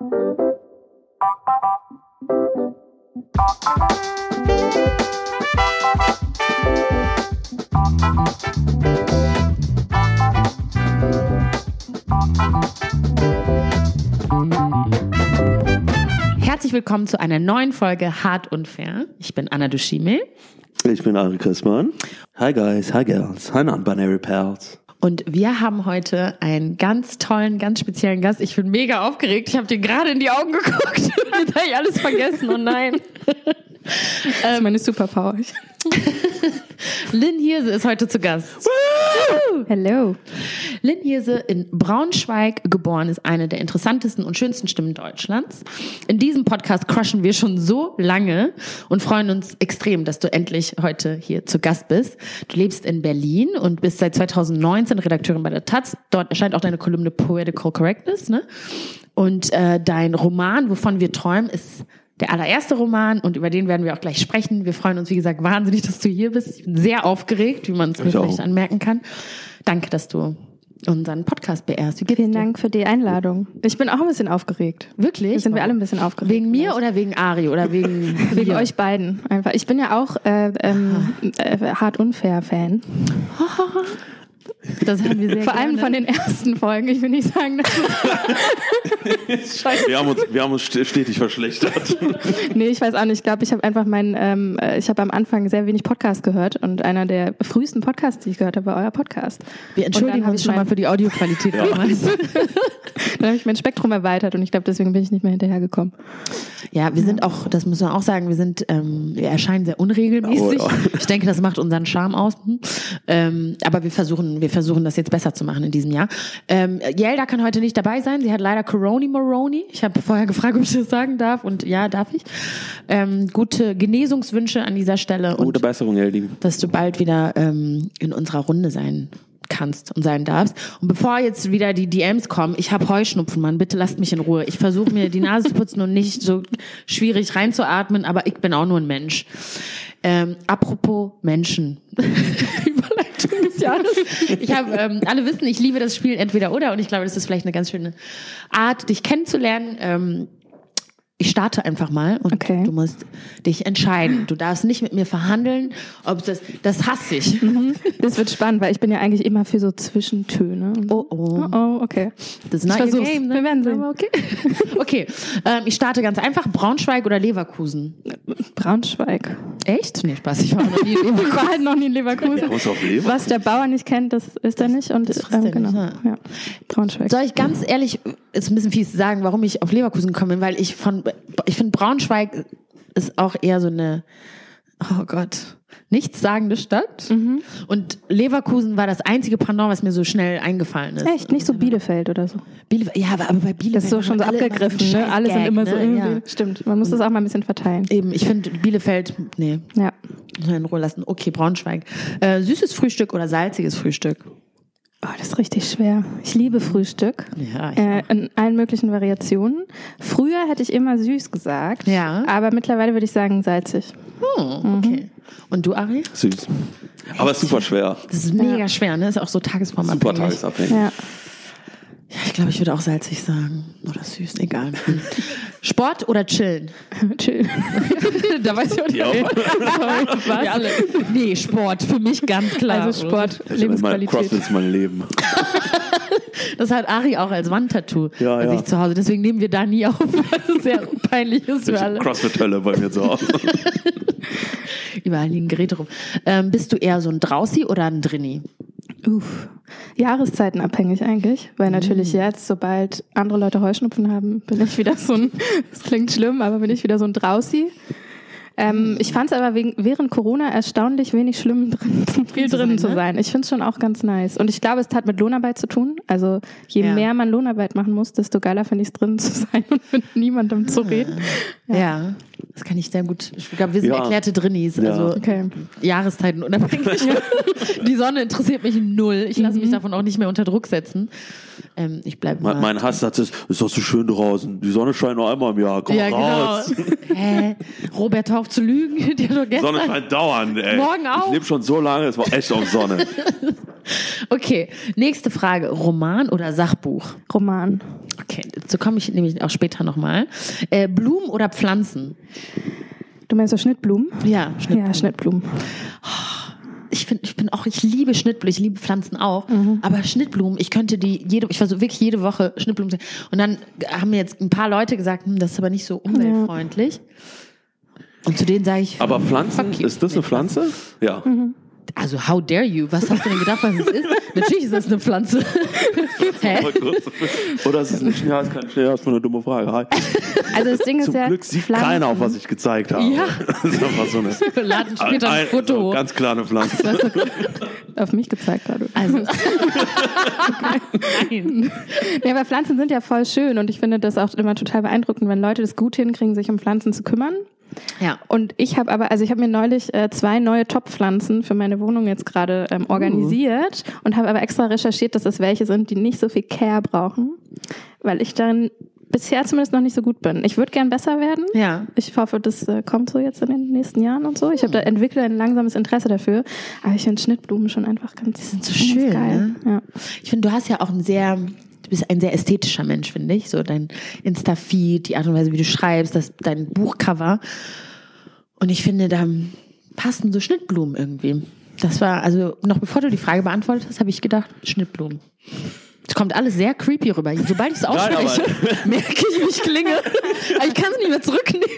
Herzlich willkommen zu einer neuen Folge Hart und Fair. Ich bin Anna Dushime. Ich bin Ari Christmann. Hi guys, hi girls, hi non-binary pals. Und wir haben heute einen ganz tollen, ganz speziellen Gast. Ich bin mega aufgeregt. Ich habe dir gerade in die Augen geguckt. Jetzt habe ich alles vergessen. Oh nein. Das ist meine Superpower. Lynn Hirse ist heute zu Gast. Hello. Lynn Hirse in Braunschweig geboren ist eine der interessantesten und schönsten Stimmen Deutschlands. In diesem Podcast crushen wir schon so lange und freuen uns extrem, dass du endlich heute hier zu Gast bist. Du lebst in Berlin und bist seit 2019 Redakteurin bei der Taz. Dort erscheint auch deine Kolumne Poetical Correctness. Ne? Und äh, dein Roman, wovon wir träumen, ist der allererste Roman und über den werden wir auch gleich sprechen. Wir freuen uns, wie gesagt, wahnsinnig, dass du hier bist. Ich bin sehr aufgeregt, wie man es mir vielleicht anmerken kann. Danke, dass du unseren Podcast beehrst. Wie geht's Vielen dir? Dank für die Einladung. Ich bin auch ein bisschen aufgeregt. Wirklich? Sind wir alle ein bisschen aufgeregt. Wegen mir oder wegen Ari oder wegen, Wegen euch beiden. Einfach. Ich bin ja auch äh, ähm, äh, hart unfair Fan. Das haben wir sehr Vor allem gerne. von den ersten Folgen. Ich will nicht sagen, dass Wir haben uns, wir haben uns st- stetig verschlechtert. nee, ich weiß auch nicht. Ich glaube, ich habe einfach meinen, ähm, äh, ich habe am Anfang sehr wenig Podcast gehört und einer der frühesten Podcasts, die ich gehört habe, war euer Podcast. Wir entschuldigen uns ich schon mal für die Audioqualität damals. Dann habe ich mein Spektrum erweitert und ich glaube, deswegen bin ich nicht mehr hinterhergekommen. Ja, wir sind auch, das muss man auch sagen, wir sind, ähm, wir erscheinen sehr unregelmäßig. Oh, ja. Ich denke, das macht unseren Charme aus. Hm. Ähm, aber wir versuchen, wir versuchen das jetzt besser zu machen in diesem Jahr. Ähm, Yelda kann heute nicht dabei sein. Sie hat leider Coroni Moroni. Ich habe vorher gefragt, ob ich das sagen darf und ja, darf ich. Ähm, gute Genesungswünsche an dieser Stelle und Gute Besserung, Eldi. dass du bald wieder ähm, in unserer Runde sein kannst und sein darfst. Und bevor jetzt wieder die DMs kommen, ich habe Heuschnupfen, Mann, bitte lasst mich in Ruhe. Ich versuche mir die Nase zu putzen und nicht so schwierig reinzuatmen, aber ich bin auch nur ein Mensch. Ähm, apropos Menschen. Überleitung des Jahres. Ich habe, ähm, alle wissen, ich liebe das Spiel entweder oder und ich glaube, das ist vielleicht eine ganz schöne Art, dich kennenzulernen. Ähm, ich starte einfach mal und Okay. du musst dich entscheiden. Du darfst nicht mit mir verhandeln, ob das, das hasse ich. Das wird spannend, weil ich bin ja eigentlich immer für so Zwischentöne. Oh, oh. Oh, oh, okay. Das ist not your game, ne? Wir werden sehen. Aber okay. Okay, ähm, ich starte ganz einfach. Braunschweig oder Leverkusen? Braunschweig. Echt? Nee, Spaß, ich war noch nie in Ich Leverkusen. war halt noch nie in Leverkusen. Leben. Was der Bauer nicht kennt, das ist er nicht. Und Das frisst ähm, genau. nicht, ja. Braunschweig. Soll ich ganz ehrlich, ist ein bisschen fies sagen, warum ich auf Leverkusen komme, weil ich von, ich finde Braunschweig ist auch eher so eine, oh Gott, nichtssagende Stadt. Mhm. Und Leverkusen war das einzige Pendant, was mir so schnell eingefallen ist. Echt, nicht so Bielefeld oder so. Bielefeld, ja, aber bei Bielefeld. Das ist so schon so abgegriffen, ne? Alle sind immer so ne? irgendwie. Ja. Stimmt, man muss das auch mal ein bisschen verteilen. Eben, ich finde Bielefeld, nee, Ja. in Ruhe lassen. Okay, Braunschweig. Äh, süßes Frühstück oder salziges Frühstück? Oh, das ist richtig schwer. Ich liebe Frühstück. Ja, ich Äh, in allen möglichen Variationen. Früher hätte ich immer süß gesagt. Ja. Aber mittlerweile würde ich sagen salzig. Oh, okay. Und du, Ari? Süß. Aber super schwer. Das ist mega schwer, ne? Ist auch so tagesformabhängig. Super tagesabhängig. Ja. Ja, ich glaube, ich würde auch salzig sagen. Oder süß, egal. Sport oder chillen? Chill. da weiß ich auch nicht. Ja. Was? Wir alle. Nee, Sport, für mich ganz klar. Also Sport, Mein Lebensqualität. CrossFit ist mein Leben. Das hat Ari auch als Wandtattoo Ja, bei ja. sich zu Hause. Deswegen nehmen wir da nie auf, weil es sehr peinlich ist für alle. CrossFit-Hölle bei mir zu Hause. Überall liegen Geräte rum. Ähm, bist du eher so ein Draußi oder ein Drinni? Uff. Jahreszeitenabhängig eigentlich, weil natürlich jetzt, sobald andere Leute Heuschnupfen haben, bin ich wieder so ein, das klingt schlimm, aber bin ich wieder so ein Drausi. Ähm, ich fand es aber wegen, während Corona erstaunlich wenig schlimm, drin, viel zu drin sein, zu ne? sein. Ich finde es schon auch ganz nice. Und ich glaube, es hat mit Lohnarbeit zu tun. Also je Ja. mehr man Lohnarbeit machen muss, desto geiler finde ich es drin zu sein und mit niemandem zu reden. Ja. Das kann ich sehr gut. Ich glaube, wir sind Ja. erklärte Drinnis. Ja. Also Okay. Jahreszeiten unabhängig. Die Sonne interessiert mich null. Ich lasse mich davon auch nicht mehr unter Druck setzen. Ähm, ich bleibe Mein, mein Hasssatz ist, ist doch so schön draußen. Die Sonne scheint nur einmal im Jahr. Komm Ja, raus. genau. Hä? Robert hör auf zu lügen. Die hat doch Die Sonne scheint dauernd, ey. Morgen auch. Ich lebe schon so lange, es war echt auf Sonne. Okay, nächste Frage. Roman oder Sachbuch? Roman. Okay, dazu komme ich nämlich auch später nochmal. Äh, Blumen oder Pflanzen? Du meinst so Schnittblumen? Ja, Schnittblumen. Ja, Schnittblumen. Ich finde, ich bin auch, ich liebe Schnittblumen, ich liebe Pflanzen auch. Mhm. Aber Schnittblumen, ich könnte die jede, ich versuche wirklich jede Woche Schnittblumen. zu- Und dann haben mir jetzt ein paar Leute gesagt, hm, das ist aber nicht so umweltfreundlich. Und zu denen sage ich, Aber Pflanzen, ist das eine Pflanze? Ja. also how dare you? Was hast du denn gedacht, was es ist? Natürlich ist das eine Pflanze. Oder ist es ein Schnee? Ja, ist kein Schnee, das ist nur eine dumme Frage. Hi. Also das Ding ist Zum ja, Glück sieht Pflanzen- keiner auf, was ich gezeigt habe. Ja. Das ist einfach so eine, laden später ein ein- Foto so ganz klar eine Pflanze. auf mich gezeigt gerade. Also, nein. Nee, aber Pflanzen sind ja voll schön und ich finde das auch immer total beeindruckend, wenn Leute das gut hinkriegen, sich um Pflanzen zu kümmern. Ja. Und ich habe aber, also ich habe mir neulich äh, zwei neue Topfpflanzen für meine Wohnung jetzt gerade ähm, organisiert und habe aber extra recherchiert, dass es welche sind, die nicht so viel Care brauchen, weil ich darin bisher zumindest noch nicht so gut bin. Ich würde gern besser werden. Ja. Ich hoffe, das äh, kommt so jetzt in den nächsten Jahren und so. Ich habe da entwickle ein langsames Interesse dafür, aber ich finde Schnittblumen schon einfach ganz, sind so schön, geil. Ja. Ich finde, du hast ja auch ein sehr, du bist ein sehr ästhetischer Mensch, finde ich. So dein Insta-Feed, die Art und Weise, wie du schreibst, das, dein Buchcover. Und ich finde, da passen so Schnittblumen irgendwie. Das war, also noch bevor du die Frage beantwortet hast, habe ich gedacht, Schnittblumen. Es kommt alles sehr creepy rüber. Sobald ich es ausspreche, merke ich, wie ich klinge. Aber ich kann es nicht mehr zurücknehmen.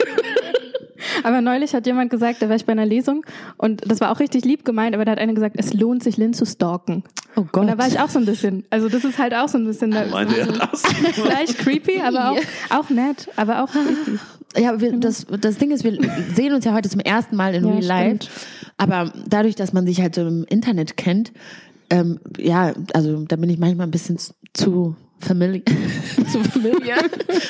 Aber neulich hat jemand gesagt, da war ich bei einer Lesung und das war auch richtig lieb gemeint, aber da hat einer gesagt, es lohnt sich, Lynn zu stalken. Oh Gott. Und da war ich auch so ein bisschen, also das ist halt auch so ein bisschen da, Meinte er das? vielleicht creepy, aber auch, auch nett, aber auch creepy. Ja, wir, das, das Ding ist, wir sehen uns ja heute zum ersten Mal in Ja, Real Life. Aber dadurch, dass man sich halt so im Internet kennt, ähm, ja, also da bin ich manchmal ein bisschen zu familiar. zu familiar.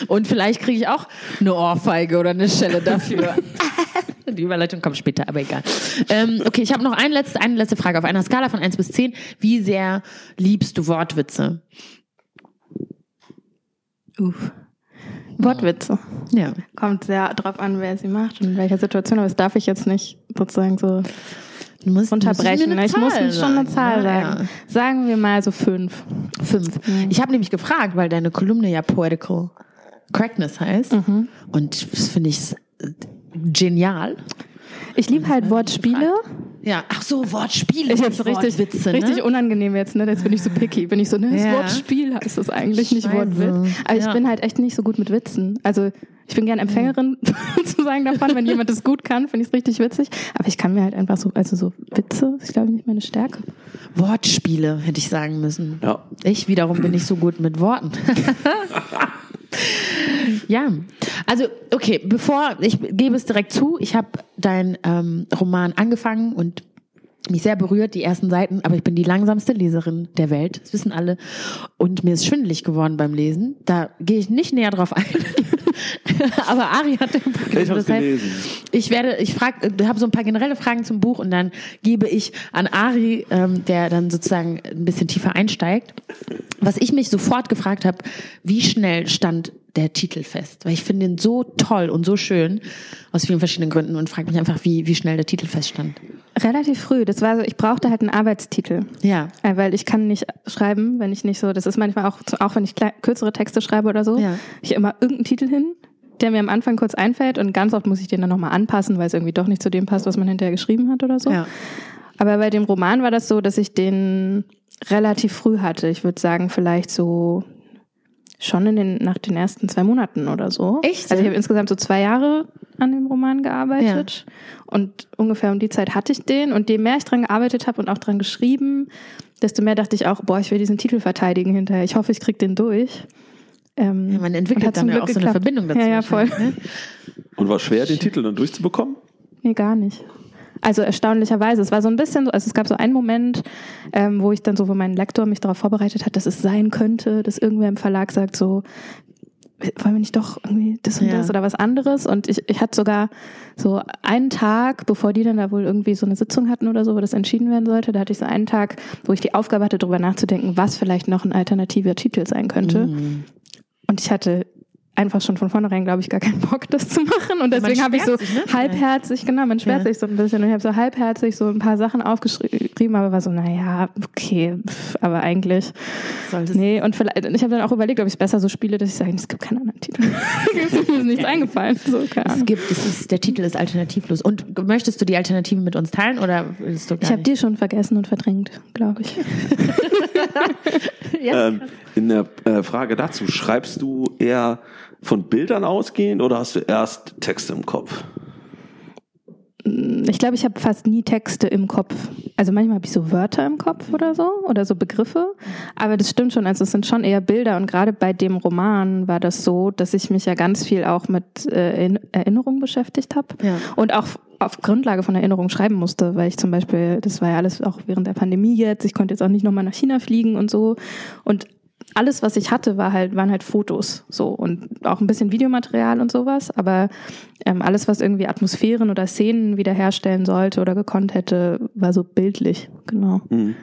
Und vielleicht kriege ich auch eine Ohrfeige oder eine Schelle dafür. Die Überleitung kommt später, aber egal. Ähm, okay, ich habe noch eine letzte, eine letzte Frage. Auf einer Skala von 1 bis 10, wie sehr liebst du Wortwitze? Uff. Wortwitze. Ja. Kommt sehr drauf an, wer sie macht und in welcher Situation, aber das darf ich jetzt nicht sozusagen so musst, unterbrechen. musst mir eine ich muss Zahl schon eine Zahl sagen. ja. Sagen wir mal so fünf. Fünf. Ich habe nämlich gefragt, weil deine Kolumne ja Poetical Correctness heißt. Mhm. Und das finde ich genial. Ich liebe halt Wortspiele. Ja, ach so, Wortspiele. Ich jetzt richtig, Wortwitze, richtig ne? unangenehm jetzt, ne? Jetzt bin ich so picky. Bin ich so, ne? Das Ja. Wortspiel heißt das eigentlich, nicht Scheiße. Wortwitz. Aber ich Ja. bin halt echt nicht so gut mit Witzen. Also ich bin gern Empfängerin sozusagen davon, wenn jemand das gut kann, finde ich es richtig witzig. Aber ich kann mir halt einfach so, also so Witze, ist glaube ich nicht meine Stärke. Wortspiele, hätte ich sagen müssen. Ja. Ich wiederum bin nicht so gut mit Worten. ja, also okay, bevor ich gebe es direkt zu, ich habe deinen ähm, Roman angefangen und mich sehr berührt, die ersten Seiten, aber ich bin die langsamste Leserin der Welt, das wissen alle. Und mir ist schwindelig geworden beim Lesen. Da gehe ich nicht näher drauf ein. aber Ari hat den Buch Ich hab's Deshalb- gelesen. ich werde, ich frage, habe so ein paar generelle Fragen zum Buch und dann gebe ich an Ari, ähm, der dann sozusagen ein bisschen tiefer einsteigt. Was ich mich sofort gefragt habe, wie schnell stand der Titel fest? Weil ich finde ihn so toll und so schön aus vielen verschiedenen Gründen und frage mich einfach, wie, wie schnell der Titel feststand. Relativ früh. Das war so, ich brauchte halt einen Arbeitstitel. Ja. Äh, Weil ich kann nicht schreiben, wenn ich nicht so, das ist manchmal auch, auch wenn ich kürzere Texte schreibe oder so, Ja. ich immer irgendeinen Titel hin, der mir am Anfang kurz einfällt und ganz oft muss ich den dann nochmal anpassen, weil es irgendwie doch nicht zu dem passt, was man hinterher geschrieben hat oder so. Ja. Aber bei dem Roman war das so, dass ich den relativ früh hatte. Ich würde sagen, vielleicht so schon in den, nach den ersten zwei Monaten oder so. Echt? Also ich habe insgesamt so zwei Jahre an dem Roman gearbeitet. Und ungefähr um die Zeit hatte ich den. Und je mehr ich dran gearbeitet habe und auch dran geschrieben, desto mehr dachte ich auch, boah, ich will diesen Titel verteidigen hinterher. Ich hoffe, ich krieg den durch. Ähm, Ja, man und entwickelt hat dann ja auch so eine geklappt. Verbindung dazu. Ja, ja, voll. ne? Und war schwer, den Titel dann durchzubekommen? Nee, gar nicht. Also erstaunlicherweise. Es war so ein bisschen so, also es gab so einen Moment, ähm, wo ich dann so, wo mein Lektor mich darauf vorbereitet hat, dass es sein könnte, dass irgendwer im Verlag sagt so, wollen wir nicht doch irgendwie das und Ja. das oder was anderes? Und ich, ich hatte sogar so einen Tag, bevor die dann da wohl irgendwie so eine Sitzung hatten oder so, wo das entschieden werden sollte, da hatte ich so einen Tag, wo ich die Aufgabe hatte, darüber nachzudenken, was vielleicht noch ein alternativer Titel sein könnte. Mhm. Und ich hatte einfach schon von vornherein, glaube ich, gar keinen Bock, das zu machen. Und deswegen habe ich so sich, ne? halbherzig, genau, man schwert Ja. sich so ein bisschen. Und ich habe so halbherzig so ein paar Sachen aufgeschrieben, aber war so, naja, okay, pff, aber eigentlich, Solltest nee. Und vielleicht, ich habe dann auch überlegt, ob ich es besser so spiele, dass ich sage, es gibt keinen anderen Titel. es ist mir nichts eingefallen. So, Es gibt, es ist, der Titel ist alternativlos. Und möchtest du die Alternativen mit uns teilen oder willst du gar Ich habe die schon vergessen und verdrängt, glaube ich. Ja. Ähm, in der äh, Frage dazu, schreibst du eher von Bildern ausgehend oder hast du erst Texte im Kopf? Ich glaube, ich habe fast nie Texte im Kopf. Also manchmal habe ich so Wörter im Kopf oder so oder so Begriffe. Aber das stimmt schon. Also es sind schon eher Bilder. Und gerade bei dem Roman war das so, dass ich mich ja ganz viel auch mit äh, In- Erinnerungen beschäftigt habe. Ja. Und auch auf Grundlage von Erinnerungen schreiben musste, weil ich zum Beispiel, das war ja alles auch während der Pandemie jetzt, ich konnte jetzt auch nicht nochmal nach China fliegen und so. Und alles, was ich hatte, war halt, waren halt Fotos so und auch ein bisschen Videomaterial und sowas, aber ähm, alles, was irgendwie Atmosphären oder Szenen wiederherstellen sollte oder gekonnt hätte, war so bildlich, genau. Mhm.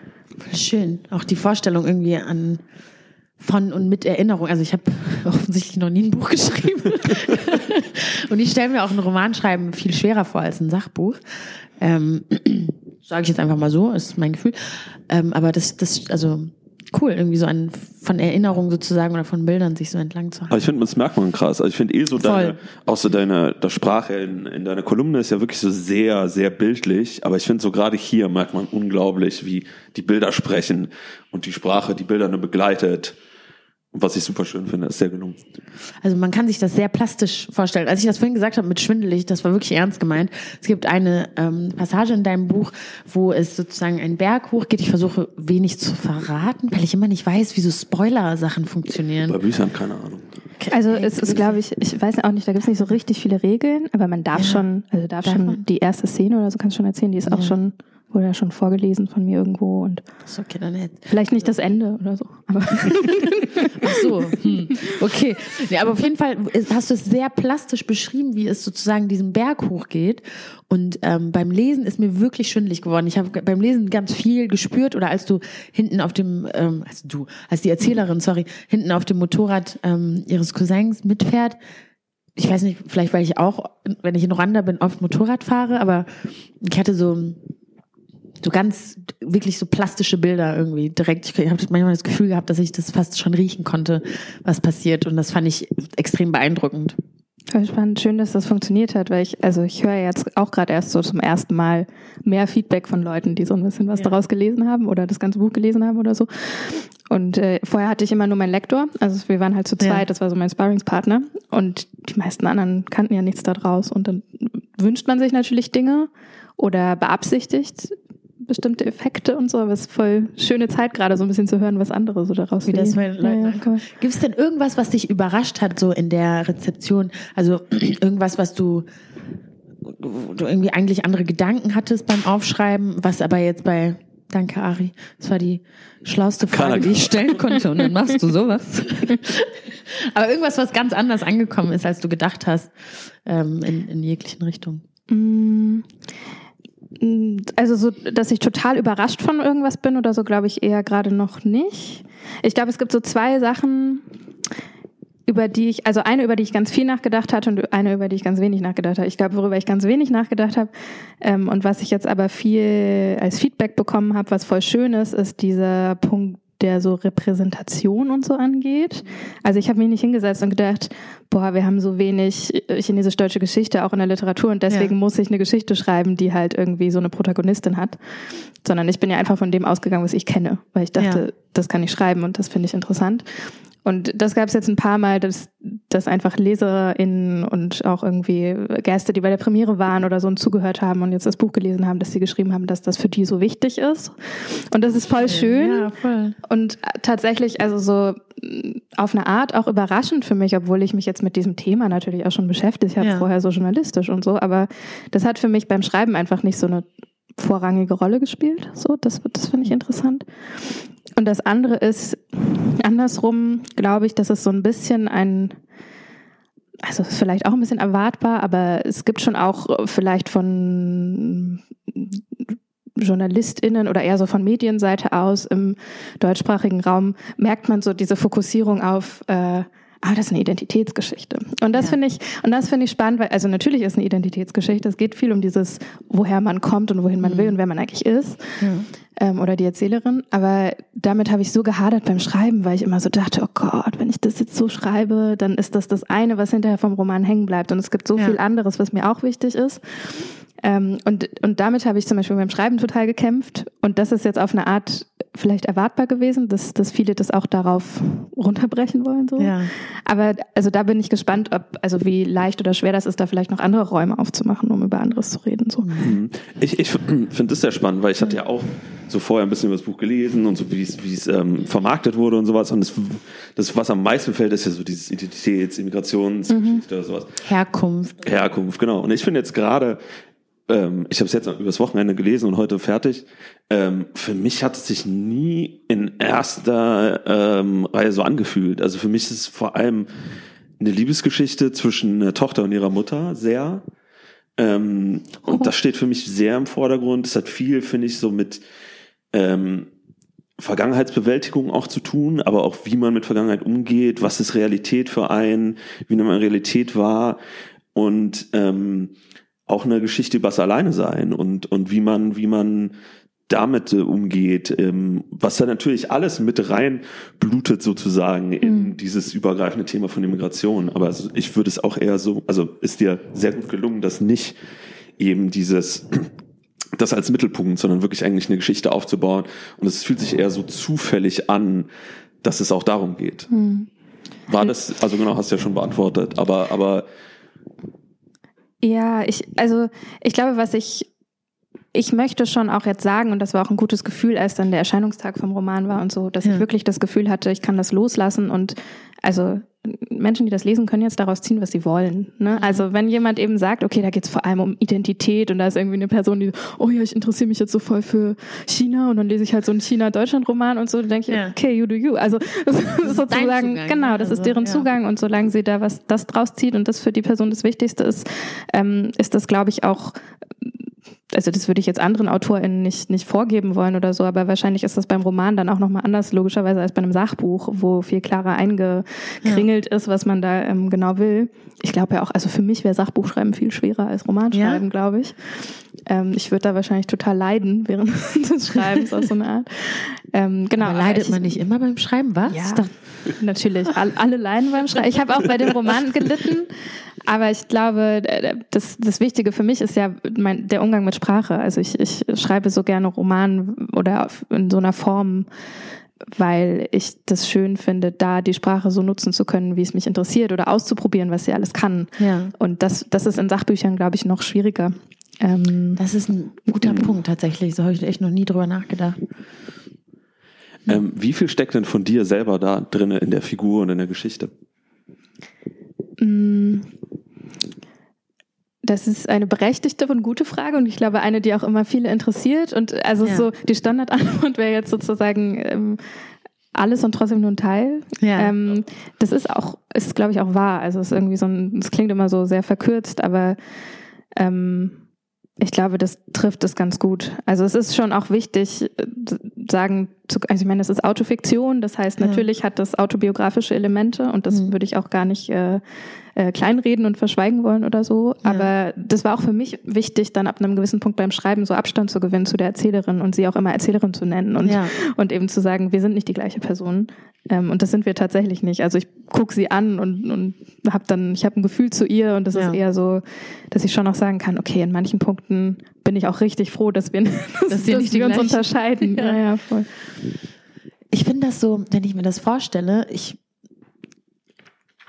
Schön. Auch die Vorstellung irgendwie an von und mit Erinnerung. Also ich habe offensichtlich noch nie ein Buch geschrieben. und ich stelle mir auch ein Romanschreiben viel schwerer vor als ein Sachbuch. Ähm, Sage ich jetzt einfach mal so, ist mein Gefühl. Ähm, aber das, das, also cool, irgendwie so an von Erinnerungen sozusagen oder von Bildern sich so entlang zu Aber haben. ich finde, das merkt man krass. Also ich finde eh so deine, Voll. auch so deine, der Sprache in, in deiner Kolumne ist ja wirklich so sehr, sehr bildlich. Aber ich finde so gerade hier merkt man unglaublich, wie die Bilder sprechen und die Sprache die Bilder nur begleitet. Und was ich super schön finde, ist sehr gelungen. Also man kann sich das sehr plastisch vorstellen. Als ich das vorhin gesagt habe mit schwindelig, das war wirklich ernst gemeint. Es gibt eine ähm, Passage in deinem Buch, wo es sozusagen einen Berg hochgeht. Ich versuche wenig zu verraten, weil ich immer nicht weiß, wie so Spoiler-Sachen funktionieren. Bei Büchern keine Ahnung. Also es ist, glaube ich, ich weiß auch nicht, da gibt es nicht so richtig viele Regeln, aber man darf Ja. schon, also darf, Darf schon man? die erste Szene oder so kannst du schon erzählen, die ist auch Ja. schon, wurde ja schon vorgelesen von mir irgendwo und Ist okay, dann vielleicht nicht das Ende oder so. Aber Ach so, hm. okay. Ja, aber auf jeden Fall hast du es sehr plastisch beschrieben, wie es sozusagen diesen Berg hochgeht. Und ähm, beim Lesen ist mir wirklich schwindelig geworden. Ich habe beim Lesen ganz viel gespürt oder als du hinten auf dem, ähm, also du, als die Erzählerin, sorry, hinten auf dem Motorrad ähm, ihres Cousins mitfährt. Ich weiß nicht, vielleicht weil ich auch, wenn ich in Ruanda bin, oft Motorrad fahre, aber ich hatte so so ganz wirklich so plastische Bilder irgendwie direkt. Ich habe manchmal das Gefühl gehabt, dass ich das fast schon riechen konnte, was passiert. Und das fand ich extrem beeindruckend. Voll spannend, schön, dass das funktioniert hat, weil ich, also ich höre jetzt auch gerade erst so zum ersten Mal mehr Feedback von Leuten, die so ein bisschen was Ja. daraus gelesen haben oder das ganze Buch gelesen haben oder so. Und äh, vorher hatte ich immer nur meinen Lektor, also wir waren halt zu zweit, Ja. das war so mein Sparringspartner und die meisten anderen kannten ja nichts daraus und dann wünscht man sich natürlich Dinge oder beabsichtigt bestimmte Effekte und so, aber es ist voll schöne Zeit gerade so ein bisschen zu hören, was andere so daraus Wie das sehen. bei Leuten ja, ja, cool. Gibt es denn irgendwas, was dich überrascht hat, so in der Rezeption? Also irgendwas, was du, du irgendwie eigentlich andere Gedanken hattest beim Aufschreiben, was aber jetzt bei Danke, Ari. Das war die schlauste Frage, die ich stellen konnte. Und dann machst du sowas. Aber irgendwas, was ganz anders angekommen ist, als du gedacht hast, ähm, in, in jeglichen Richtungen. Also so, dass ich total überrascht von irgendwas bin oder so, glaube ich eher gerade noch nicht. Ich glaube, es gibt so zwei Sachen, über die ich, also eine, über die ich ganz viel nachgedacht hatte und eine, über die ich ganz wenig nachgedacht habe. Ich glaube, worüber ich ganz wenig nachgedacht habe ähm, und was ich jetzt aber viel als Feedback bekommen habe, was voll schön ist, ist dieser Punkt, der so Repräsentation und so angeht. Also ich habe mich nicht hingesetzt und gedacht, boah, wir haben so wenig chinesisch-deutsche Geschichte auch in der Literatur und deswegen Ja. muss ich eine Geschichte schreiben, die halt irgendwie so eine Protagonistin hat. Sondern ich bin ja einfach von dem ausgegangen, was ich kenne, weil ich dachte, Ja. das kann ich schreiben und das finde ich interessant. Und das gab es jetzt ein paar Mal, dass, dass einfach LeserInnen und auch irgendwie Gäste, die bei der Premiere waren oder so und zugehört haben und jetzt das Buch gelesen haben, dass sie geschrieben haben, dass das für die so wichtig ist. Und das ist voll schön. Ja, voll. Und tatsächlich, also so auf eine Art auch überraschend für mich, obwohl ich mich jetzt mit diesem Thema natürlich auch schon beschäftigt habe, Ja. vorher so journalistisch und so. Aber das hat für mich beim Schreiben einfach nicht so eine vorrangige Rolle gespielt. So, das, das finde ich interessant. Und das andere ist, andersrum glaube ich, dass es so ein bisschen ein, also ist vielleicht auch ein bisschen erwartbar, aber es gibt schon auch vielleicht von JournalistInnen oder eher so von Medienseite aus im deutschsprachigen Raum merkt man so diese Fokussierung auf, äh, ah, das ist eine Identitätsgeschichte. Und das Ja. finde ich, und das finde ich spannend, weil, also natürlich ist eine Identitätsgeschichte, es geht viel um dieses, woher man kommt und wohin man will und wer man eigentlich ist. Ähm, oder die Erzählerin. Aber damit habe ich so gehadert beim Schreiben, weil ich immer so dachte, oh Gott, wenn ich das jetzt so schreibe, dann ist das das eine, was hinterher vom Roman hängen bleibt. Und es gibt so Ja. viel anderes, was mir auch wichtig ist. Ähm, und, und damit habe ich zum Beispiel beim Schreiben total gekämpft. Und das ist jetzt auf eine Art vielleicht erwartbar gewesen, dass, dass viele das auch darauf runterbrechen wollen. So. Ja. Aber also da bin ich gespannt, ob, also wie leicht oder schwer das ist, da vielleicht noch andere Räume aufzumachen, um über anderes zu reden. So. Ich, ich finde das sehr spannend, weil ich hatte ja auch so vorher ein bisschen über das Buch gelesen und so wie es, wie es ähm, vermarktet wurde und sowas. Und das, das, was am meisten fällt, ist ja so dieses Identitäts-, Immigrationsgeschichte oder sowas. Herkunft. Herkunft, genau. Und ich finde jetzt gerade, ähm, ich habe es jetzt übers Wochenende gelesen und heute fertig. Ähm, für mich hat es sich nie in erster ähm, Reihe so angefühlt. Also für mich ist es vor allem eine Liebesgeschichte zwischen einer Tochter und ihrer Mutter sehr. Ähm, und das steht für mich sehr im Vordergrund. Es hat viel, finde ich, so mit ähm, Vergangenheitsbewältigung auch zu tun, aber auch wie man mit Vergangenheit umgeht, was ist Realität für einen, wie nimmt man Realität wahr und ähm, auch eine Geschichte über das Alleine sein und, und wie man, wie man damit äh, umgeht, ähm, was da natürlich alles mit rein blutet sozusagen in dieses übergreifende Thema von Immigration. Aber ich würde es auch eher so, also ist dir sehr gut gelungen, dass nicht eben dieses das als Mittelpunkt, sondern wirklich eigentlich eine Geschichte aufzubauen. Und es fühlt sich eher so zufällig an, dass es auch darum geht. War das, also genau, hast du ja schon beantwortet, aber, aber Ja, ich, also ich glaube, was ich, ich möchte schon auch jetzt sagen, und das war auch ein gutes Gefühl, als dann der Erscheinungstag vom Roman war und so, dass Ja. ich wirklich das Gefühl hatte, ich kann das loslassen und also Menschen, die das lesen, können jetzt daraus ziehen, was sie wollen. Ne? Also wenn jemand eben sagt, okay, da geht's vor allem um Identität und da ist irgendwie eine Person, die, oh ja, ich interessiere mich jetzt so voll für China und dann lese ich halt so einen China-Deutschland-Roman und so, dann denke ich, Ja. okay, you do you. Also das ist sozusagen, Zugang, genau, das also, ist deren ja. Zugang und solange sie da was das draus zieht und das für die Person das Wichtigste ist, ähm, ist das, glaube ich, auch also das würde ich jetzt anderen AutorInnen nicht, nicht vorgeben wollen oder so, aber wahrscheinlich ist das beim Roman dann auch nochmal anders, logischerweise, als bei einem Sachbuch, wo viel klarer eingekringelt ist, was man da ähm, genau will. Ich glaube ja auch, also für mich wäre Sachbuchschreiben viel schwerer als Romanschreiben, Ja? glaube ich. Ähm, ich würde da wahrscheinlich total leiden während des Schreibens auf so eine Art. Ähm, genau. Aber leidet ich- man nicht immer beim Schreiben, was? ja, natürlich. All, alle leiden beim Schreiben. Ich habe auch bei dem Roman gelitten, aber ich glaube, das, das Wichtige für mich ist ja mein, der Umgang mit Sprache. Also ich, ich schreibe so gerne Roman oder in so einer Form, weil ich das schön finde, da die Sprache so nutzen zu können, wie es mich interessiert oder auszuprobieren, was sie alles kann. Ja. Und das, das ist in Sachbüchern, glaube ich, noch schwieriger. Ähm, Das ist ein guter Punkt tatsächlich. So habe ich echt noch nie drüber nachgedacht. ähm, wie viel steckt denn von dir selber da drinne in der Figur und in der Geschichte? Mm. Das ist eine berechtigte und gute Frage und ich glaube eine, die auch immer viele interessiert. Und also Ja. so die Standardantwort wäre jetzt sozusagen ähm, alles und trotzdem nur ein Teil. Ja. Ähm, das ist auch, ist glaube ich auch wahr. Also es ist irgendwie so ein, es klingt immer so sehr verkürzt, aber ähm, ich glaube, das trifft es ganz gut. Also es ist schon auch wichtig, äh, sagen, zu, also ich meine, das ist Autofiktion, das heißt, Ja. natürlich hat das autobiografische Elemente und das Mhm. würde ich auch gar nicht äh, äh, kleinreden und verschweigen wollen oder so. Ja. Aber das war auch für mich wichtig, dann ab einem gewissen Punkt beim Schreiben so Abstand zu gewinnen zu der Erzählerin und sie auch immer Erzählerin zu nennen und, Ja. und eben zu sagen, wir sind nicht die gleiche Person. Ähm, und das sind wir tatsächlich nicht. Also ich gucke sie an und, und habe dann, ich habe ein Gefühl zu ihr und das Ja. ist eher so, dass ich schon auch sagen kann, okay, in manchen Punkten bin ich auch richtig froh, dass wir, dass, wir dass nicht die wir uns unterscheiden. Ja. Ja, ja, voll. Ich finde das so, wenn ich mir das vorstelle, ich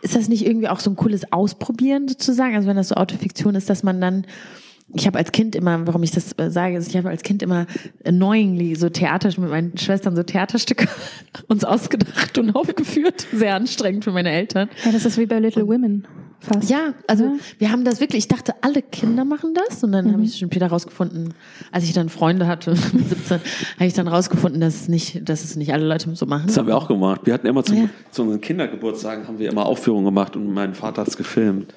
ist das nicht irgendwie auch so ein cooles Ausprobieren sozusagen? Also wenn das so Autofiktion ist, dass man dann ich habe als Kind immer, warum ich das äh, sage, ist, ich habe als Kind immer annoyingly so Theater mit meinen Schwestern so Theaterstücke uns ausgedacht und aufgeführt. Sehr anstrengend für meine Eltern. Ja, das ist wie bei Little Women. Fast. Ja, also Ja. wir haben das wirklich, ich dachte, alle Kinder machen das und dann Mhm. habe ich schon später rausgefunden, als ich dann Freunde hatte mit 17, habe ich dann rausgefunden, dass es nicht, dass es nicht alle Leute so machen. Das haben wir auch gemacht. Wir hatten immer zum, Ja. zu unseren Kindergeburtstagen haben wir immer Aufführungen gemacht und mein Vater hat's gefilmt.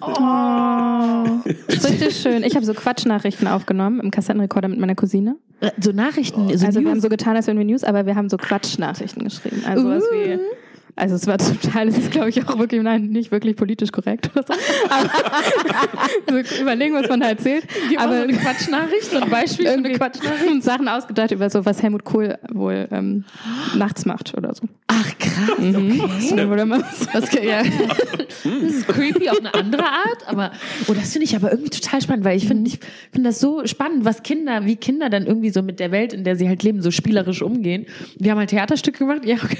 Oh, richtig schön. Ich habe so Quatschnachrichten aufgenommen im Kassettenrekorder mit meiner Cousine. Äh, So Nachrichten, so Also wir haben News. so getan, als wären wir News, aber wir haben so Quatschnachrichten geschrieben. Also was wie Also es war zum Teil, es ist glaube ich auch wirklich, nein, nicht wirklich politisch korrekt oder so. Aber also überlegen, was man da erzählt. Gib mal aber so eine Quatschnachricht, so ein Beispiel für eine Quatschnachricht. Sachen ausgedacht über so, was Helmut Kohl wohl ähm, nachts macht oder so. Ach krass, Mhm. okay. Man so- Das, ja. das ist creepy auf eine andere Art, aber oh, das finde ich aber irgendwie total spannend, weil ich finde ich finde das so spannend, was Kinder, wie Kinder dann irgendwie so mit der Welt, in der sie halt leben, so spielerisch umgehen. Wir haben halt Theaterstücke gemacht, ihr habt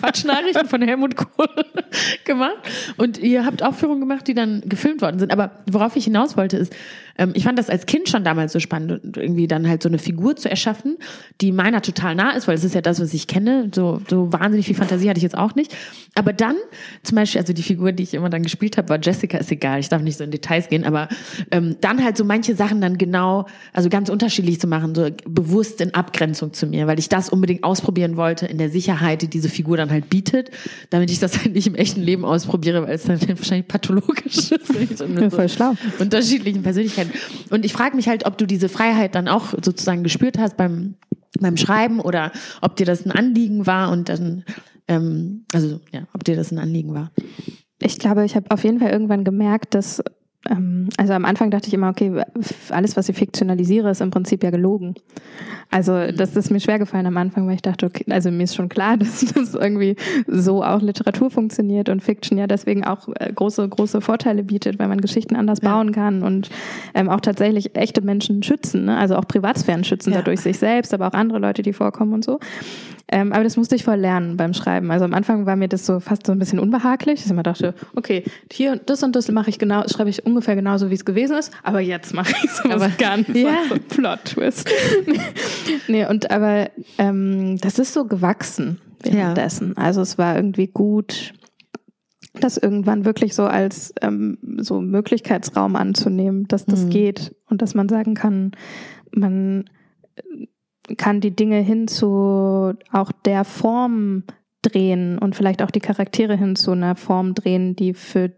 Quatschnachrichten von Helmut Kohl gemacht und ihr habt Aufführungen gemacht, die dann gefilmt worden sind. Aber worauf ich hinaus wollte ist, ähm, ich fand das als Kind schon damals so spannend, und irgendwie dann halt so eine Figur zu erschaffen, die meiner total nah ist, weil es ist ja das, was ich kenne. So, so wahnsinnig viel Fantasie hatte ich jetzt auch nicht. Aber dann, zum Beispiel, also die Figur, die ich immer dann gespielt habe, war Jessica, ist egal, ich darf nicht so in Details gehen, aber ähm, dann halt so manche Sachen dann genau, also ganz unterschiedlich zu machen, so bewusst in Abgrenzung zu mir, weil ich das unbedingt ausprobieren wollte in der Sicherheit, die diese Figur dann halt bietet, damit ich das halt nicht im echten Leben ausprobiere, weil es dann wahrscheinlich pathologisch ist. Ja, voll schlau. unterschiedlichen Persönlichkeiten. Und ich frage mich halt, ob du diese Freiheit dann auch sozusagen gespürt hast beim, beim Schreiben oder ob dir das ein Anliegen war und dann, ähm, also ja, ob dir das ein Anliegen war. Ich glaube, ich habe auf jeden Fall irgendwann gemerkt, dass, also am Anfang dachte ich immer, okay, alles, was ich fiktionalisiere, ist im Prinzip ja gelogen. Also das ist mir schwer gefallen am Anfang, weil ich dachte, okay, also mir ist schon klar, dass das irgendwie so auch Literatur funktioniert und Fiction ja deswegen auch äh, große, große Vorteile bietet, weil man Geschichten anders Ja. bauen kann und ähm, auch tatsächlich echte Menschen schützen, ne? also auch Privatsphären schützen, Ja. dadurch sich selbst, aber auch andere Leute, die vorkommen und so. Ähm, aber das musste ich voll lernen beim Schreiben. Also am Anfang war mir das so fast so ein bisschen unbehaglich, dass ich immer dachte, okay, hier das und das mache ich genau, schreibe ich ungefähr genauso, wie es gewesen ist, aber jetzt mache ich sowas Aber- ganz Ja. so Plot-Twist. nee, und aber ähm, das ist so gewachsen währenddessen. Also es war irgendwie gut, das irgendwann wirklich so als ähm, so Möglichkeitsraum anzunehmen, dass das Mhm. geht und dass man sagen kann, man kann die Dinge hin zu auch der Form drehen und vielleicht auch die Charaktere hin zu einer Form drehen, die für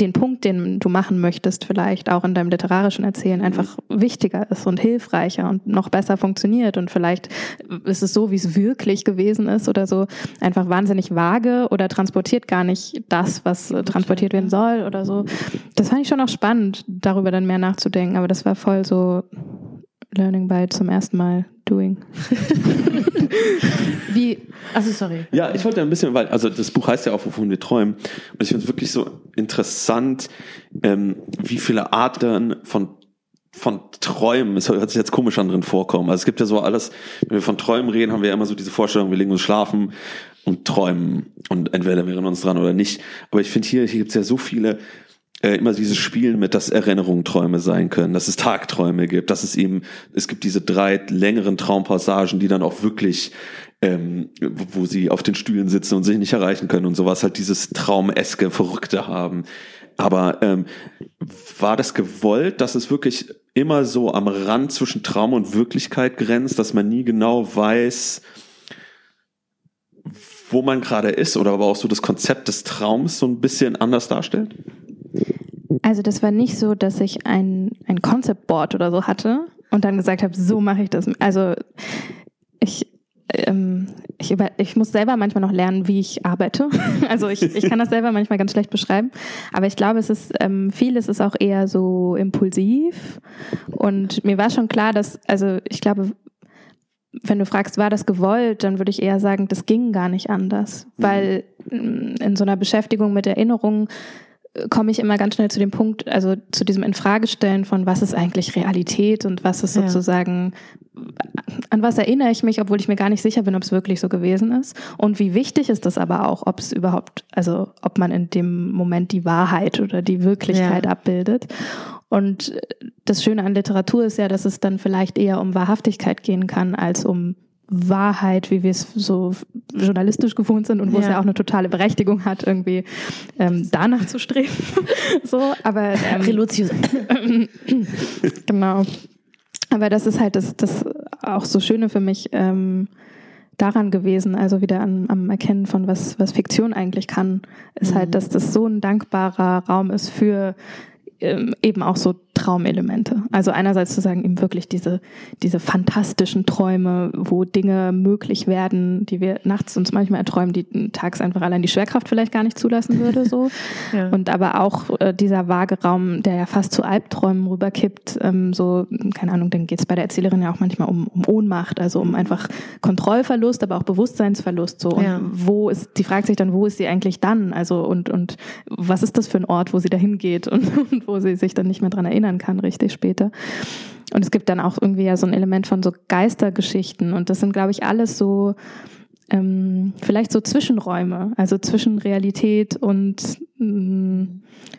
den Punkt, den du machen möchtest, vielleicht auch in deinem literarischen Erzählen einfach wichtiger ist und hilfreicher und noch besser funktioniert. Und vielleicht ist es so, wie es wirklich gewesen ist oder so, einfach wahnsinnig vage oder transportiert gar nicht das, was transportiert werden soll oder so. Das fand ich schon auch spannend, darüber dann mehr nachzudenken, aber das war voll so Learning by zum ersten Mal doing. Wie, also sorry. Ja, ich wollte ein bisschen, weil, also das Buch heißt ja auch, wovon wir träumen. Und ich finde es wirklich so interessant, ähm, wie viele Arten von von Träumen, es hört sich jetzt komisch an drin vorkommen. Also es gibt ja so alles, wenn wir von Träumen reden, haben wir ja immer so diese Vorstellung, wir legen uns schlafen und träumen und entweder wir erinnern uns dran oder nicht. Aber ich finde hier, hier gibt es ja so viele äh, immer dieses Spielen mit, dass Erinnerungen Träume sein können, dass es Tagträume gibt, dass es eben, es gibt diese drei längeren Traumpassagen, die dann auch wirklich, ähm, wo wo sie auf den Stühlen sitzen und sich nicht erreichen können und sowas, halt dieses Traumeske, Verrückte haben. Aber ähm, war das gewollt, dass es wirklich immer so am Rand zwischen Traum und Wirklichkeit grenzt, dass man nie genau weiß, wo man gerade ist oder aber auch so das Konzept des Traums so ein bisschen anders darstellt? Also das war nicht so, dass ich ein, ein Concept Board oder so hatte und dann gesagt habe, so mache ich das. Also ich, ähm, ich, über, ich muss selber manchmal noch lernen, wie ich arbeite. Also ich, ich kann das selber manchmal ganz schlecht beschreiben. Aber ich glaube, es ist ähm, vieles ist auch eher so impulsiv. Und mir war schon klar, dass, also ich glaube, wenn du fragst, war das gewollt, dann würde ich eher sagen, das ging gar nicht anders. Weil mm, in so einer Beschäftigung mit Erinnerungen komme ich immer ganz schnell zu dem Punkt, also zu diesem Infragestellen von was ist eigentlich Realität und was ist Ja. sozusagen, an was erinnere ich mich, obwohl ich mir gar nicht sicher bin, ob es wirklich so gewesen ist. Und wie wichtig ist das aber auch, ob es überhaupt, also ob man in dem Moment die Wahrheit oder die Wirklichkeit Ja. abbildet. Und das Schöne an Literatur ist ja, dass es dann vielleicht eher um Wahrhaftigkeit gehen kann, als um Wahrheit, wie wir es so journalistisch gewohnt sind und wo es Ja. ja auch eine totale Berechtigung hat, irgendwie ähm, danach zu streben. so, aber ähm, Reluzius. Genau. Aber das ist halt das, das auch so Schöne für mich ähm, daran gewesen, also wieder an, am Erkennen von was, was Fiktion eigentlich kann, ist Mhm. halt, dass das so ein dankbarer Raum ist für ähm, eben auch so Traumelemente. Also einerseits zu sagen, eben wirklich diese, diese fantastischen Träume, wo Dinge möglich werden, die wir nachts uns manchmal erträumen, die tags einfach allein die Schwerkraft vielleicht gar nicht zulassen würde, so. ja. Und aber auch äh, dieser vage Raum, der ja fast zu Albträumen rüberkippt, ähm, so, keine Ahnung, dann geht es bei der Erzählerin ja auch manchmal um, um Ohnmacht, also um einfach Kontrollverlust, aber auch Bewusstseinsverlust, so. Und ja. wo ist, die fragt sich dann, wo ist sie eigentlich dann? Also, und, und was ist das für ein Ort, wo sie dahin geht und, und wo sie sich dann nicht mehr dran erinnert? Erinnern kann, richtig später. Und es gibt dann auch irgendwie ja so ein Element von so Geistergeschichten. Und das sind, glaube ich, alles so ähm, vielleicht so Zwischenräume, also zwischen Realität und mm,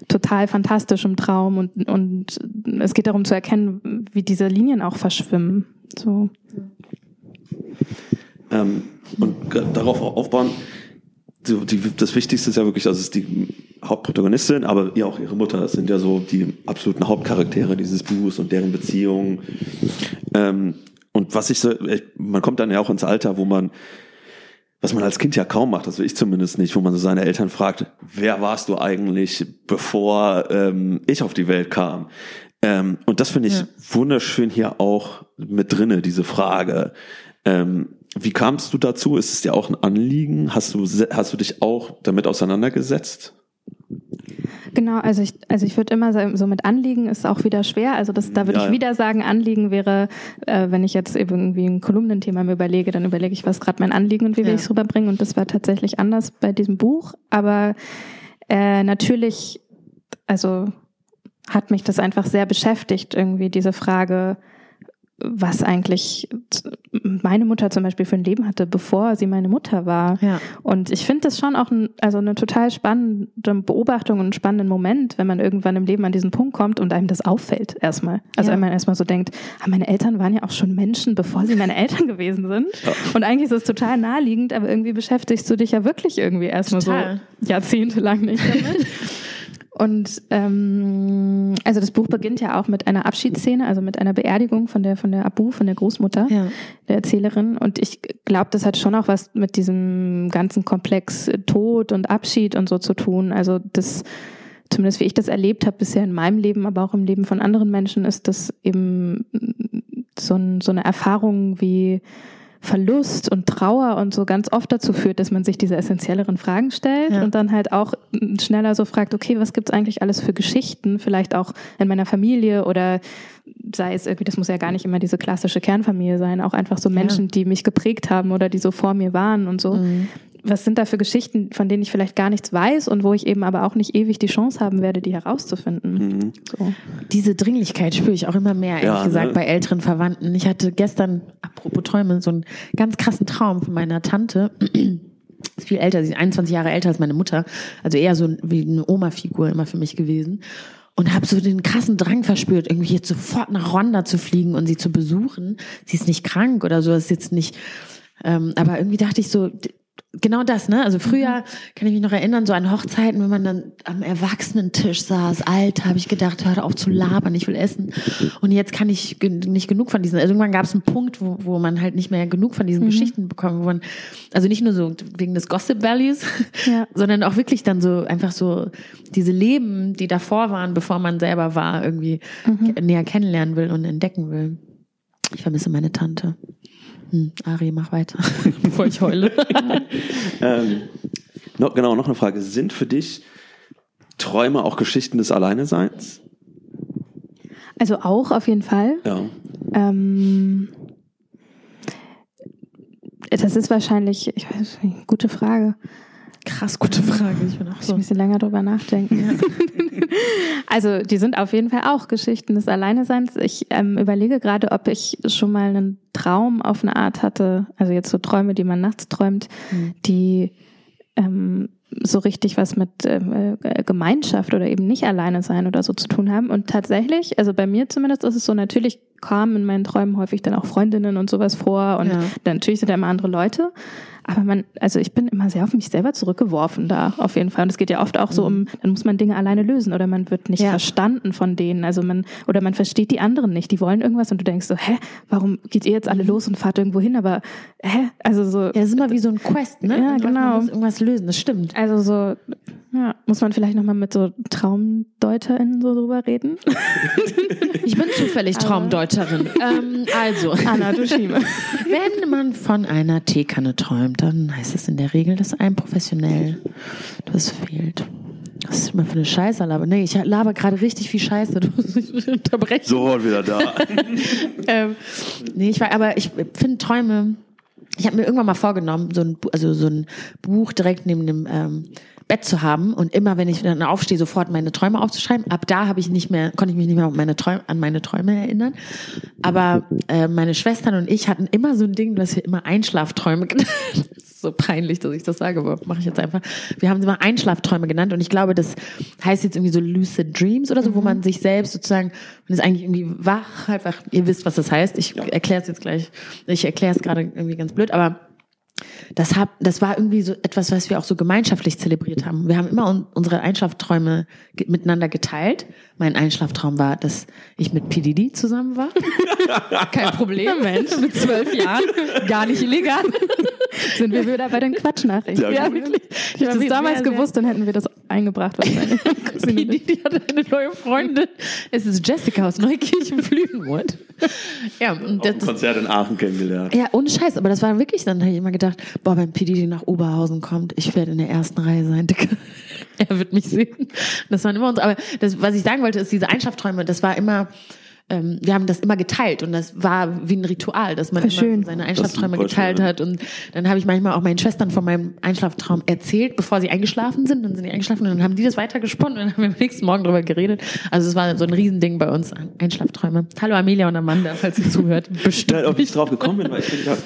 total fantastischem Traum. Und, und es geht darum zu erkennen, wie diese Linien auch verschwimmen. So. Ähm, und darauf aufbauen, die, das Wichtigste ist ja wirklich, dass es die Hauptprotagonistin, aber ja auch ihre Mutter sind ja so die absoluten Hauptcharaktere dieses Buches und deren Beziehungen. Ähm, und was ich so, man kommt dann ja auch ins Alter, wo man, was man als Kind ja kaum macht, also ich zumindest nicht, wo man so seine Eltern fragt, wer warst du eigentlich, bevor ähm, ich auf die Welt kam? Ähm, und das finde ich ja. wunderschön hier auch mit drinne, diese Frage. Ähm, wie kamst du dazu? Ist es dir auch ein Anliegen? Hast du, hast du dich auch damit auseinandergesetzt? Genau, also ich, also ich würde immer sagen, so mit Anliegen ist auch wieder schwer. Also das, da würde ja, ich wieder sagen, Anliegen wäre, äh, wenn ich jetzt irgendwie ein Kolumnenthema mir überlege, dann überlege ich, was gerade mein Anliegen und wie ja. will ich es rüberbringen. Und das war tatsächlich anders bei diesem Buch. Aber äh, natürlich, also hat mich das einfach sehr beschäftigt, irgendwie diese Frage, was eigentlich meine Mutter zum Beispiel für ein Leben hatte, bevor sie meine Mutter war. Ja. Und ich finde das schon auch ein, also eine total spannende Beobachtung und einen spannenden Moment, wenn man irgendwann im Leben an diesen Punkt kommt und einem das auffällt erstmal. Also ja. wenn man erstmal so denkt, ah, meine Eltern waren ja auch schon Menschen, bevor sie meine Eltern gewesen sind. Und eigentlich ist es total naheliegend, aber irgendwie beschäftigst du dich ja wirklich irgendwie erstmal so jahrzehntelang nicht damit. Und ähm, also das Buch beginnt ja auch mit einer Abschiedsszene, also mit einer Beerdigung von der von der Abu, von der Großmutter, ja. der Erzählerin. Und ich glaube, das hat schon auch was mit diesem ganzen Komplex Tod und Abschied und so zu tun. Also das, zumindest wie ich das erlebt habe bisher in meinem Leben, aber auch im Leben von anderen Menschen, ist das eben so, ein, so eine Erfahrung wie Verlust und Trauer und so ganz oft dazu führt, dass man sich diese essentielleren Fragen stellt ja. und dann halt auch schneller so fragt, okay, was gibt's eigentlich alles für Geschichten, vielleicht auch in meiner Familie oder sei es irgendwie, das muss ja gar nicht immer diese klassische Kernfamilie sein, auch einfach so Menschen, ja. die mich geprägt haben oder die so vor mir waren und so. Mhm was sind da für Geschichten, von denen ich vielleicht gar nichts weiß und wo ich eben aber auch nicht ewig die Chance haben werde, die herauszufinden. Mhm. So. Diese Dringlichkeit spüre ich auch immer mehr, ehrlich ja, gesagt, ne? bei älteren Verwandten. Ich hatte gestern, apropos Träume, so einen ganz krassen Traum von meiner Tante. ist viel älter, sie ist 21 Jahre älter als meine Mutter. Also eher so wie eine Oma-Figur immer für mich gewesen. Und habe so den krassen Drang verspürt, irgendwie jetzt sofort nach Rwanda zu fliegen und sie zu besuchen. Sie ist nicht krank oder so, ist jetzt nicht ähm, aber irgendwie dachte ich so, Genau das, ne? Also früher mhm. kann ich mich noch erinnern, so an Hochzeiten, wenn man dann am Erwachsenentisch saß, alt, habe ich gedacht, hör auf zu labern, ich will essen. Und jetzt kann ich nicht genug von diesen. Also irgendwann gab es einen Punkt, wo, wo man halt nicht mehr genug von diesen mhm. Geschichten bekommen, wo man, also nicht nur so wegen des Gossip Values, ja. sondern auch wirklich dann so einfach so diese Leben, die davor waren, bevor man selber war, irgendwie mhm. näher kennenlernen will und entdecken will. Ich vermisse meine Tante. Hm, Ari, mach weiter, bevor ich heule. ähm, noch, genau, noch eine Frage. Sind für dich Träume auch Geschichten des Alleineseins? Also auch auf jeden Fall. Ja. Ähm, das ist wahrscheinlich, ich weiß nicht, gute Frage. Krass gute Frage. Ich bin auch so. ein bisschen länger drüber nachdenken. Ja. also die sind auf jeden Fall auch Geschichten des Alleineseins. Ich ähm, überlege gerade, ob ich schon mal einen Traum auf eine Art hatte, also jetzt so Träume, die man nachts träumt, mhm. die ähm, so richtig was mit ähm, äh, Gemeinschaft oder eben nicht alleine sein oder so zu tun haben. Und tatsächlich, also bei mir zumindest ist es so, natürlich kamen in meinen Träumen häufig dann auch Freundinnen und sowas vor und ja. natürlich sind da immer andere Leute. Aber man, also ich bin immer sehr auf mich selber zurückgeworfen da, auf jeden Fall. Und es geht ja oft auch so um, mhm. dann muss man Dinge alleine lösen oder man wird nicht ja. verstanden von denen. Also man, oder man versteht die anderen nicht. Die wollen irgendwas und du denkst so, hä, warum geht ihr jetzt alle mhm. los und fahrt irgendwo hin? Aber, hä? Also so. Ja, das ist immer wie so ein Quest, ne? Ja, genau. Man muss irgendwas lösen, das stimmt. Also so, ja, muss man vielleicht nochmal mit so TraumdeuterInnen so drüber reden? Ich bin zufällig Traumdeuterin. ähm, also, Anna, du Schiebe. wenn man von einer Teekanne träumt, dann heißt es in der Regel, dass einem professionell das fehlt. Was ist immer für eine Scheiße, aber nee, ich laber gerade richtig viel Scheiße. Du musst mich unterbrechen. So, wieder da. ähm, nee, ich war, aber ich finde Träume. Ich habe mir irgendwann mal vorgenommen, so ein, also so ein Buch direkt neben dem ähm, Bett zu haben und immer, wenn ich dann aufstehe, sofort meine Träume aufzuschreiben. Ab da habe ich nicht mehr, konnte ich mich nicht mehr an meine Träume, an meine Träume erinnern. Aber äh, meine Schwestern und ich hatten immer so ein Ding, dass wir immer Einschlafträume genannt. So peinlich, dass ich das sage, aber mache ich jetzt einfach. Wir haben sie immer Einschlafträume genannt und ich glaube, das heißt jetzt irgendwie so Lucid Dreams oder so, wo man sich selbst sozusagen, man ist eigentlich irgendwie wach, halt wach. Ihr wisst, was das heißt. Ich erkläre es jetzt gleich. Ich erkläre es gerade irgendwie ganz blöd, aber das, hab, das war irgendwie so etwas, was wir auch so gemeinschaftlich zelebriert haben. Wir haben immer un unsere Einschlafträume ge miteinander geteilt. Mein Einschlaftraum war, dass ich mit PDD zusammen war. Kein Problem, Mensch. Mit zwölf Jahren. Gar nicht illegal. Sind wir wieder bei den Quatschnachrichten. Ja, Ja, wirklich. Ich hätte Das es damals sehr, gewusst, dann hätten wir das eingebracht. PDD hat eine neue Freundin. Es ist Jessica aus Neukirchen-Flügenmund. Ja, und das, Konzert in Aachen kennengelernt. Ja, ohne Scheiß, aber das war wirklich, dann habe ich immer gedacht, boah, wenn PDD nach Oberhausen kommt, ich werde in der ersten Reihe sein, Dicker. Er wird mich sehen. Das waren immer uns, aber das, was ich sagen wollte, ist diese Einschlafträume, das war immer, ähm, wir haben das immer geteilt und das war wie ein Ritual, dass man Voll immer schön. seine Einschlafträume geteilt schön. hat und dann habe ich manchmal auch meinen Schwestern von meinem Einschlaftraum erzählt, bevor sie eingeschlafen sind, dann sind die eingeschlafen und dann haben die das weitergesponnen und dann haben wir am nächsten Morgen drüber geredet. Also es war so ein Riesending bei uns, Einschlafträume. Hallo Amelia und Amanda, falls ihr zuhört. Bestimmt. Ja, ob ich drauf gekommen bin, weil ich finde ja,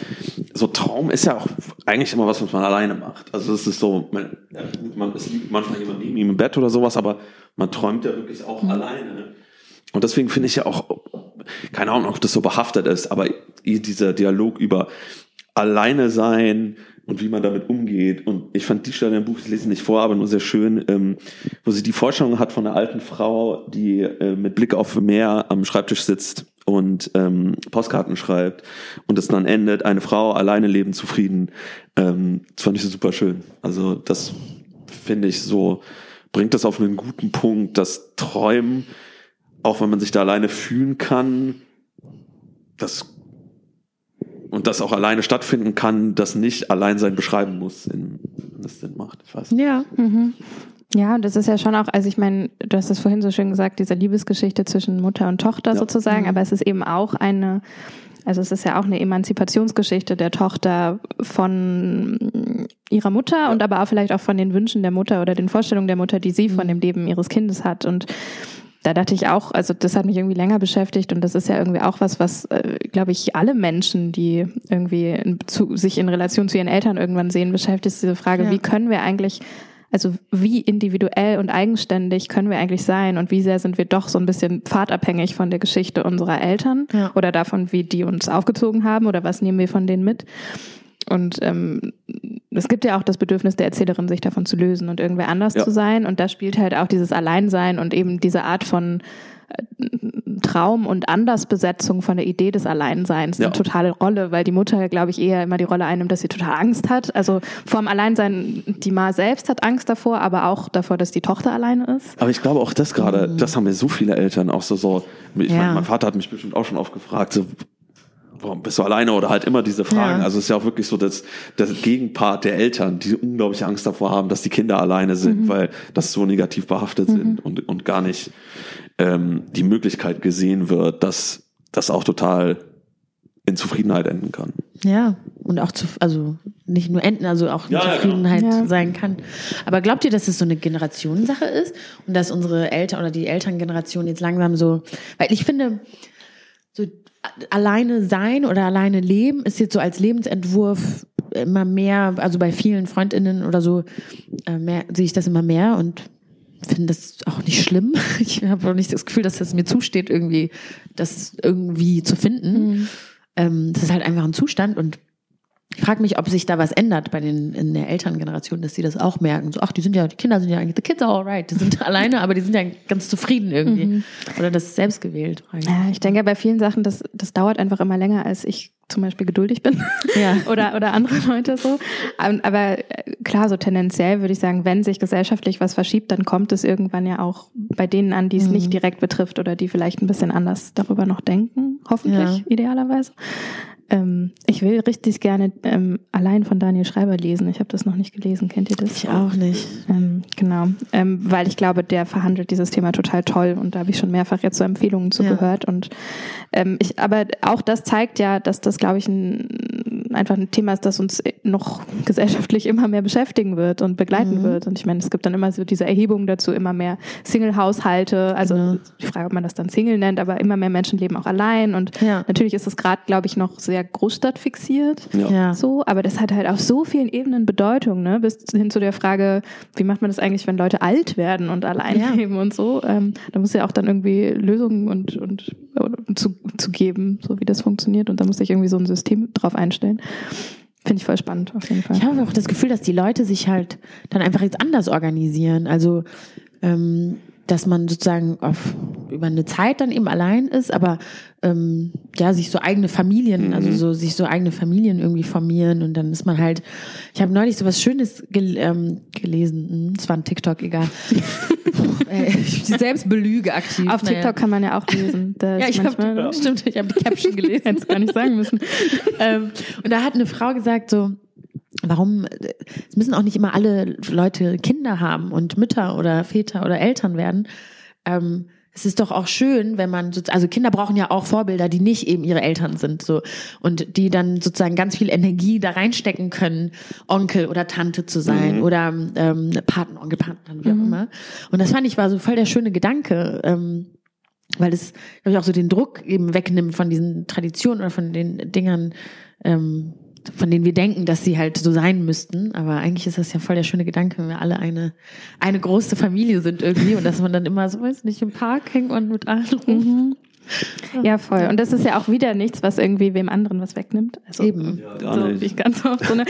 so Traum ist ja auch eigentlich immer was, was man alleine macht. Also es ist so, man, ja, man es liegt manchmal jemand neben ihm im Bett oder sowas, aber man träumt ja wirklich auch alleine. Und deswegen finde ich ja auch, keine Ahnung, ob das so behaftet ist, aber dieser Dialog über alleine sein und wie man damit umgeht. Und ich fand die Stelle im Buch, ich lese nicht vor, aber nur sehr schön, ähm, wo sie die Vorstellung hat von einer alten Frau, die äh, mit Blick auf Meer am Schreibtisch sitzt und ähm, Postkarten schreibt und es dann endet, eine Frau alleine leben zufrieden. Ähm, das fand ich super schön. Also das finde ich so, bringt das auf einen guten Punkt, dass Träumen, auch wenn man sich da alleine fühlen kann, das und das auch alleine stattfinden kann, das nicht Alleinsein beschreiben muss, in, wenn das Sinn macht. Ich weiß. Ja. Ja, und das ist ja schon auch, also ich meine, du hast es vorhin so schön gesagt, diese Liebesgeschichte zwischen Mutter und Tochter Ja. sozusagen, aber es ist eben auch eine, also es ist ja auch eine Emanzipationsgeschichte der Tochter von ihrer Mutter und aber auch vielleicht auch von den Wünschen der Mutter oder den Vorstellungen der Mutter, die sie von dem Leben ihres Kindes hat und da dachte ich auch, also das hat mich irgendwie länger beschäftigt und das ist ja irgendwie auch was, was, äh, glaube ich, alle Menschen, die irgendwie in, zu, sich in Relation zu ihren Eltern irgendwann sehen, beschäftigt, diese Frage, Ja. wie können wir eigentlich, also wie individuell und eigenständig können wir eigentlich sein und wie sehr sind wir doch so ein bisschen pfadabhängig von der Geschichte unserer Eltern Ja. oder davon, wie die uns aufgezogen haben oder was nehmen wir von denen mit. Und ähm, es gibt ja auch das Bedürfnis der Erzählerin, sich davon zu lösen und irgendwer anders Ja. zu sein. Und da spielt halt auch dieses Alleinsein und eben diese Art von äh, Traum und Andersbesetzung von der Idee des Alleinseins Ja. eine totale Rolle, weil die Mutter, glaube ich, eher immer die Rolle einnimmt, dass sie total Angst hat. Also vorm Alleinsein, die Ma selbst hat Angst davor, aber auch davor, dass die Tochter alleine ist. Aber ich glaube auch das gerade, das haben mir so viele Eltern auch so, so ich Ja. mein, mein Vater hat mich bestimmt auch schon oft gefragt, so, warum bist du alleine oder halt immer diese Fragen. Ja. Also es ist ja auch wirklich so das, das Gegenpart der Eltern, die unglaubliche Angst davor haben, dass die Kinder alleine sind, weil das so negativ behaftet sind und, und gar nicht ähm, die Möglichkeit gesehen wird, dass das auch total in Zufriedenheit enden kann. Ja, und auch zu, also nicht nur enden, also auch Ja, ja, Zufriedenheit genau. Ja. sein kann. Aber glaubt ihr, dass es so eine Generationensache ist und dass unsere Eltern oder die Elterngeneration jetzt langsam so, weil ich finde, alleine sein oder alleine leben ist jetzt so als Lebensentwurf immer mehr, also bei vielen Freundinnen oder so, äh, mehr, sehe ich das immer mehr und finde das auch nicht schlimm. Ich habe auch nicht das Gefühl, dass das mir zusteht, irgendwie das irgendwie zu finden. Ähm, das ist halt einfach ein Zustand und ich frage mich, ob sich da was ändert bei den in der Elterngeneration, dass sie das auch merken. So, ach, die sind ja, die Kinder sind ja eigentlich, the kids are alright, die sind alleine, aber die sind ja ganz zufrieden irgendwie. Oder das ist selbst gewählt. Ja, ich denke bei vielen Sachen, das, das dauert einfach immer länger, als ich zum Beispiel geduldig bin ja. oder, oder andere Leute so. Aber äh, klar, so tendenziell würde ich sagen, wenn sich gesellschaftlich was verschiebt, dann kommt es irgendwann ja auch bei denen an, die es mhm. nicht direkt betrifft oder die vielleicht ein bisschen anders darüber noch denken, hoffentlich, ja. idealerweise. Ähm, ich will richtig gerne ähm, allein von Daniel Schreiber lesen. Ich habe das noch nicht gelesen. Kennt ihr das? Ich auch nicht. Ähm, genau, ähm, weil ich glaube, der verhandelt dieses Thema total toll und da habe ich schon mehrfach jetzt so Empfehlungen zugehört. Ja. Und ähm, ich, aber auch das zeigt ja, dass das, glaube ich, ein, einfach ein Thema ist, das uns noch gesellschaftlich immer mehr beschäftigen wird und begleiten mhm. wird. Und ich meine, es gibt dann immer so diese Erhebungen dazu, immer mehr Single-Haushalte. Also mhm. die Frage, ob man das dann Single nennt, aber immer mehr Menschen leben auch allein. Und ja. natürlich ist es gerade, glaube ich, noch sehr Großstadt fixiert. Ja. So, aber das hat halt auf so vielen Ebenen Bedeutung, ne? Bis hin zu der Frage, wie macht man das eigentlich, wenn Leute alt werden und allein ja. leben und so. Ähm, da muss ja auch dann irgendwie Lösungen und, und zu, zu geben, so wie das funktioniert. Und da muss sich irgendwie so ein System drauf einstellen. Finde ich voll spannend, auf jeden Fall. Ich habe auch das Gefühl, dass die Leute sich halt dann einfach jetzt anders organisieren. Also ähm, dass man sozusagen auf, über eine Zeit dann eben allein ist, aber ähm, ja, sich so eigene Familien, mhm. also so sich so eigene Familien irgendwie formieren und dann ist man halt, ich habe neulich so was Schönes gel ähm, gelesen, es hm, war ein TikTok, egal. ich bin selbst belüge aktiv. Auf TikTok kann man ja auch lesen. ja, ich habe ja. stimmt, ich habe die Caption gelesen, hätte es gar nicht sagen müssen. ähm, und da hat eine Frau gesagt so, warum, es müssen auch nicht immer alle Leute Kinder haben und Mütter oder Väter oder Eltern werden. Ähm, es ist doch auch schön, wenn man, also Kinder brauchen ja auch Vorbilder, die nicht eben ihre Eltern sind, so. Und die dann sozusagen ganz viel Energie da reinstecken können, Onkel oder Tante zu sein mhm. oder ähm, Patenonkel, Paten, wie auch mhm. immer. Und das fand ich war so voll der schöne Gedanke, ähm, weil es, glaube ich, auch so den Druck eben wegnimmt von diesen Traditionen oder von den Dingern, ähm, von denen wir denken, dass sie halt so sein müssten. Aber eigentlich ist das ja voll der schöne Gedanke, wenn wir alle eine, eine große Familie sind irgendwie und dass man dann immer so, weiß nicht, im Park hängt und mit allen rum. Ja, voll. Und das ist ja auch wieder nichts, was irgendwie wem anderen was wegnimmt. Also, Eben. Ja, so nicht. ich ganz oft so eine,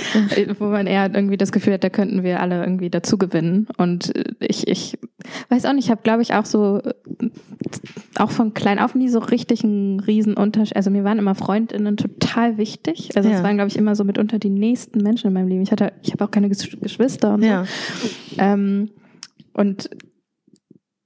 wo man eher irgendwie das Gefühl hat, da könnten wir alle irgendwie dazu gewinnen. Und ich, ich weiß auch nicht, ich habe, glaube ich, auch so, auch von klein auf nie so richtig einen riesen Unterschied. Also mir waren immer Freundinnen total wichtig. Also es ja. waren, glaube ich, immer so mitunter die nächsten Menschen in meinem Leben. Ich hatte, ich habe auch keine Geschwister und ja. so. Ähm, und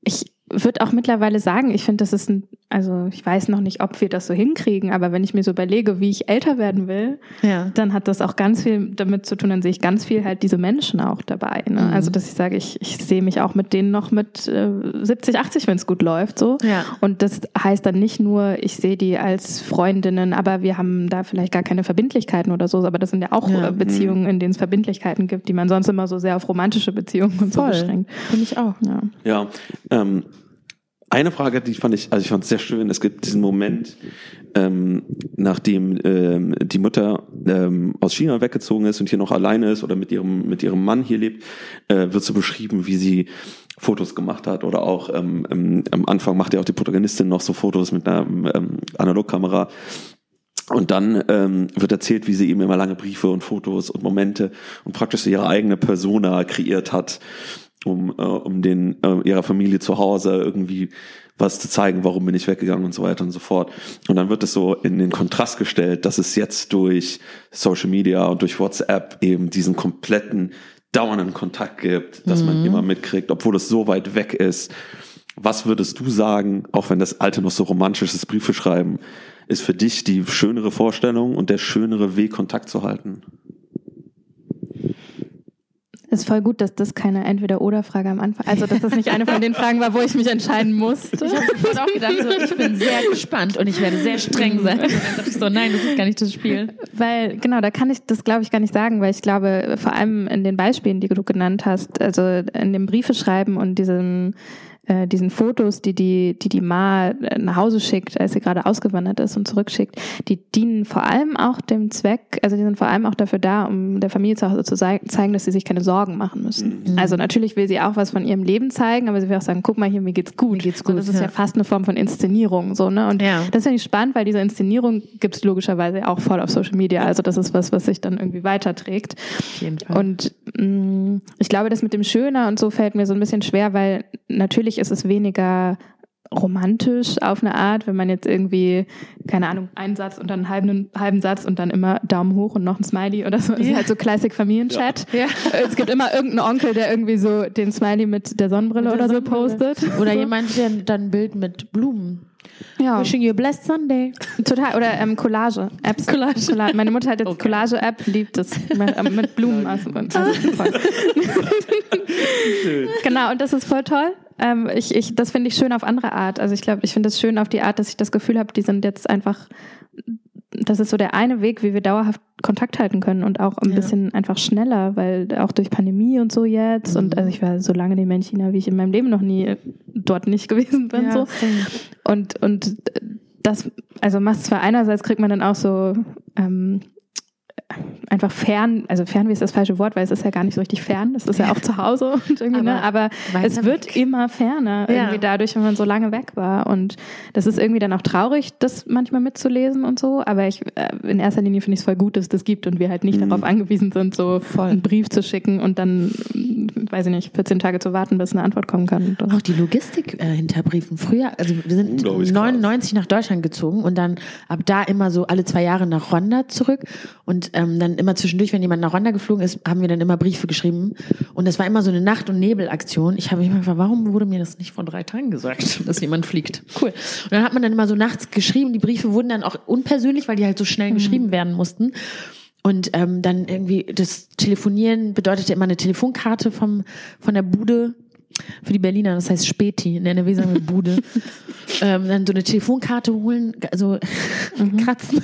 ich würde auch mittlerweile sagen, ich finde, das ist ein also ich weiß noch nicht, ob wir das so hinkriegen, aber wenn ich mir so überlege, wie ich älter werden will, ja. dann hat das auch ganz viel damit zu tun, dann sehe ich ganz viel halt diese Menschen auch dabei. Ne? Mhm. Also dass ich sage, ich, ich sehe mich auch mit denen noch mit äh, 70, 80, wenn es gut läuft. so. Ja. Und das heißt dann nicht nur, ich sehe die als Freundinnen, aber wir haben da vielleicht gar keine Verbindlichkeiten oder so, aber das sind ja auch ja. Äh, Beziehungen, in denen es Verbindlichkeiten gibt, die man sonst immer so sehr auf romantische Beziehungen und Voll. so beschränkt. Finde ich auch. Ja, ja ähm, eine Frage, die fand ich, also ich fand es sehr schön. Es gibt diesen Moment, ähm, nachdem ähm, die Mutter ähm, aus China weggezogen ist und hier noch alleine ist oder mit ihrem mit ihrem Mann hier lebt, äh, wird so beschrieben, wie sie Fotos gemacht hat oder auch ähm, ähm, am Anfang macht ja auch die Protagonistin noch so Fotos mit einer ähm, Analogkamera. Und dann ähm, wird erzählt, wie sie eben immer lange Briefe und Fotos und Momente und praktisch so ihre eigene Persona kreiert hat um, äh, um den äh, ihrer Familie zu Hause irgendwie was zu zeigen, warum bin ich weggegangen und so weiter und so fort. Und dann wird es so in den Kontrast gestellt, dass es jetzt durch Social Media und durch WhatsApp eben diesen kompletten dauernden Kontakt gibt, dass mhm. man immer mitkriegt, obwohl es so weit weg ist. Was würdest du sagen, auch wenn das alte noch so romantisch ist, Briefe schreiben, ist für dich die schönere Vorstellung und der schönere Weg, Kontakt zu halten? Ist voll gut, dass das keine Entweder-Oder-Frage am Anfang, also dass das nicht eine von den Fragen war, wo ich mich entscheiden musste. Ich habe sofort auch gedacht, so, ich bin sehr gespannt und ich werde sehr streng sein. Und dann dachte ich so, nein, das ist gar nicht das Spiel. Weil, genau, da kann ich das, glaube ich, gar nicht sagen, weil ich glaube, vor allem in den Beispielen, die du genannt hast, also in dem Briefe schreiben und diesem äh, diesen Fotos, die die, die die Ma äh, nach Hause schickt, als sie gerade ausgewandert ist und zurückschickt, die dienen vor allem auch dem Zweck, also die sind vor allem auch dafür da, um der Familie zu Hause zu zeigen, dass sie sich keine Sorgen machen müssen. Mhm. Also natürlich will sie auch was von ihrem Leben zeigen, aber sie will auch sagen, guck mal hier, mir geht's gut. Mir geht's gut. Und das ist ja. ja fast eine Form von Inszenierung, so, ne? Und ja. das finde ich spannend, weil diese Inszenierung gibt es logischerweise auch voll auf Social Media. Also das ist was, was sich dann irgendwie weiterträgt. Auf jeden Fall. Und mh, mm, ich glaube, das mit dem Schöner und so fällt mir so ein bisschen schwer, weil natürlich ist es weniger romantisch auf eine Art, wenn man jetzt irgendwie, keine Ahnung, einen Satz und dann einen halben, halben Satz und dann immer Daumen hoch und noch ein Smiley oder so. Das ist halt so Classic Familienchat. Ja. Es gibt immer irgendeinen Onkel, der irgendwie so den Smiley mit der Sonnenbrille Mit der oder so Sonnenbrille. postet. Oder so. jemand, der dann ein Bild mit Blumen. Ja. Wishing you a blessed Sunday. Total. Oder ähm, Collage. Apps. Collage. Meine Mutter hat jetzt Okay. Collage-App, liebt es. Mit, ähm, Blumen. Also, also voll. genau, und das ist voll toll. Ähm, ich, ich, das finde ich schön auf andere Art. Also ich glaube, ich finde es schön auf die Art, dass ich das Gefühl habe, die sind jetzt einfach, das ist so der eine Weg, wie wir dauerhaft Kontakt halten können und auch ein Ja. bisschen einfach schneller, weil auch durch Pandemie und so jetzt und also ich war so lange nicht mehr in China, wie ich in meinem Leben noch nie dort nicht gewesen bin. so. Und, und das, also macht zwar einerseits kriegt man dann auch so ähm, einfach fern, also Fernweh ist das falsche Wort, weil es ist ja gar nicht so richtig fern, das ist ja auch zu Hause und irgendwie, ne? Aber aber weiter es wird weg. immer ferner Ja. irgendwie dadurch, wenn man so lange weg war und das ist irgendwie dann auch traurig, das manchmal mitzulesen und so, aber ich, äh, in erster Linie finde ich es voll gut, dass es das gibt und wir halt nicht darauf angewiesen sind, so Voll. einen Brief zu schicken und dann, mm, weiß ich nicht, 14 Tage zu warten, bis eine Antwort kommen kann. Auch die Logistik äh, hinter Briefen. Früher, also wir sind Unglaublich krass. 99 nach Deutschland gezogen und dann ab da immer so alle zwei Jahre nach Rwanda zurück und ähm, dann immer zwischendurch, wenn jemand nach Rwanda geflogen ist, haben wir dann immer Briefe geschrieben und das war immer so eine Nacht- und Nebelaktion. Ich habe mich gefragt, warum wurde mir das nicht vor drei Tagen gesagt, dass jemand fliegt? Cool. Und dann hat man dann immer so nachts geschrieben. Die Briefe wurden dann auch unpersönlich, weil die halt so schnell geschrieben werden mussten. Und ähm, dann irgendwie das Telefonieren bedeutete immer eine Telefonkarte vom, von der Bude für die Berliner, das heißt Späti, in NRW sagen wir Bude. ähm, dann so eine Telefonkarte holen, also kratzen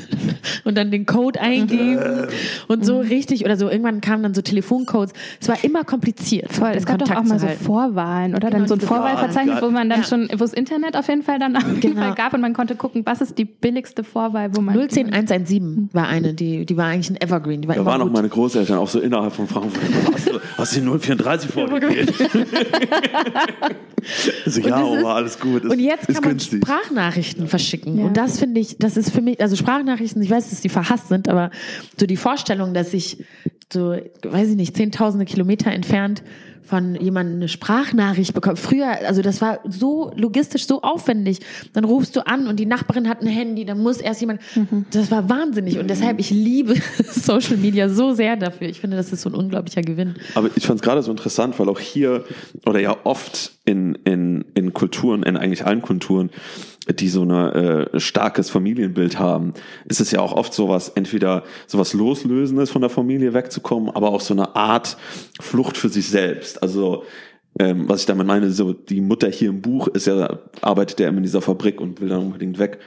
und dann den Code eingeben und so richtig oder so. Irgendwann kamen dann so Telefoncodes. Es war immer kompliziert. Voll, es gab doch auch mal so. Vorwahlen, oder? Genau, dann so ein Vorwahlverzeichnis, wo man dann Ja. schon, wo es Internet auf jeden Fall dann auf jeden Genau. Fall gab und man konnte gucken, was ist die billigste Vorwahl, wo man 010117 war eine, die, die war eigentlich ein Evergreen. Die war Da waren auch gut. meine Großeltern auch so innerhalb von Frankfurt. Hast du, hast du die 034 vorgewählt? also, ja, Oma, alles gut. Ist, Und jetzt kann man. Sprachnachrichten verschicken. Ja. Und das finde ich, das ist für mich, also Sprachnachrichten, ich weiß, dass die verhasst sind, aber so die Vorstellung, dass ich so, weiß ich nicht, zehntausende Kilometer entfernt von jemandem eine Sprachnachricht bekomme. Früher, also das war so logistisch, so aufwendig. Dann rufst du an und die Nachbarin hat ein Handy, dann muss erst jemand, das war wahnsinnig. Und deshalb, ich liebe Social Media so sehr dafür. Ich finde, das ist so ein unglaublicher Gewinn. Aber ich fand es gerade so interessant, weil auch hier oder ja oft in, in, in Kulturen, in eigentlich allen Kulturen, die so eine äh, starkes Familienbild haben, ist es ja auch oft sowas, entweder sowas Loslösendes von der Familie wegzukommen, aber auch so eine Art Flucht für sich selbst. Also ähm, was ich damit meine, so die Mutter hier im Buch ist ja, arbeitet ja immer in dieser Fabrik und will dann unbedingt weg.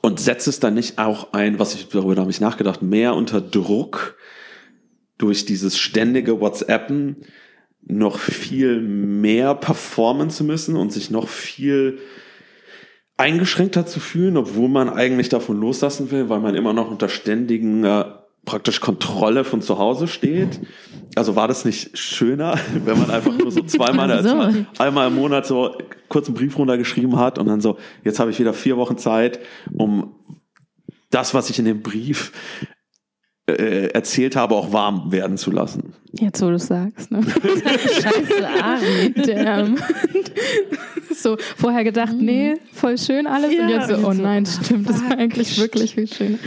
Und setzt es dann nicht auch ein, was ich darüber habe ich nachgedacht, mehr unter Druck durch dieses ständige WhatsAppen noch viel mehr performen zu müssen und sich noch viel eingeschränkter zu fühlen, obwohl man eigentlich davon loslassen will, weil man immer noch unter ständigen äh, praktisch Kontrolle von zu Hause steht. Also war das nicht schöner, wenn man einfach nur so zweimal, also einmal im Monat so kurz einen Brief runtergeschrieben hat und dann so, jetzt habe ich wieder vier Wochen Zeit, um das, was ich in dem Brief äh, erzählt habe, auch warm werden zu lassen. Jetzt, wo du es sagst, ne? Scheiße, Ari. Damn. so vorher gedacht, nee, voll schön alles Ja, und jetzt so, oh nein, oh, stimmt, das war eigentlich wirklich viel schöner.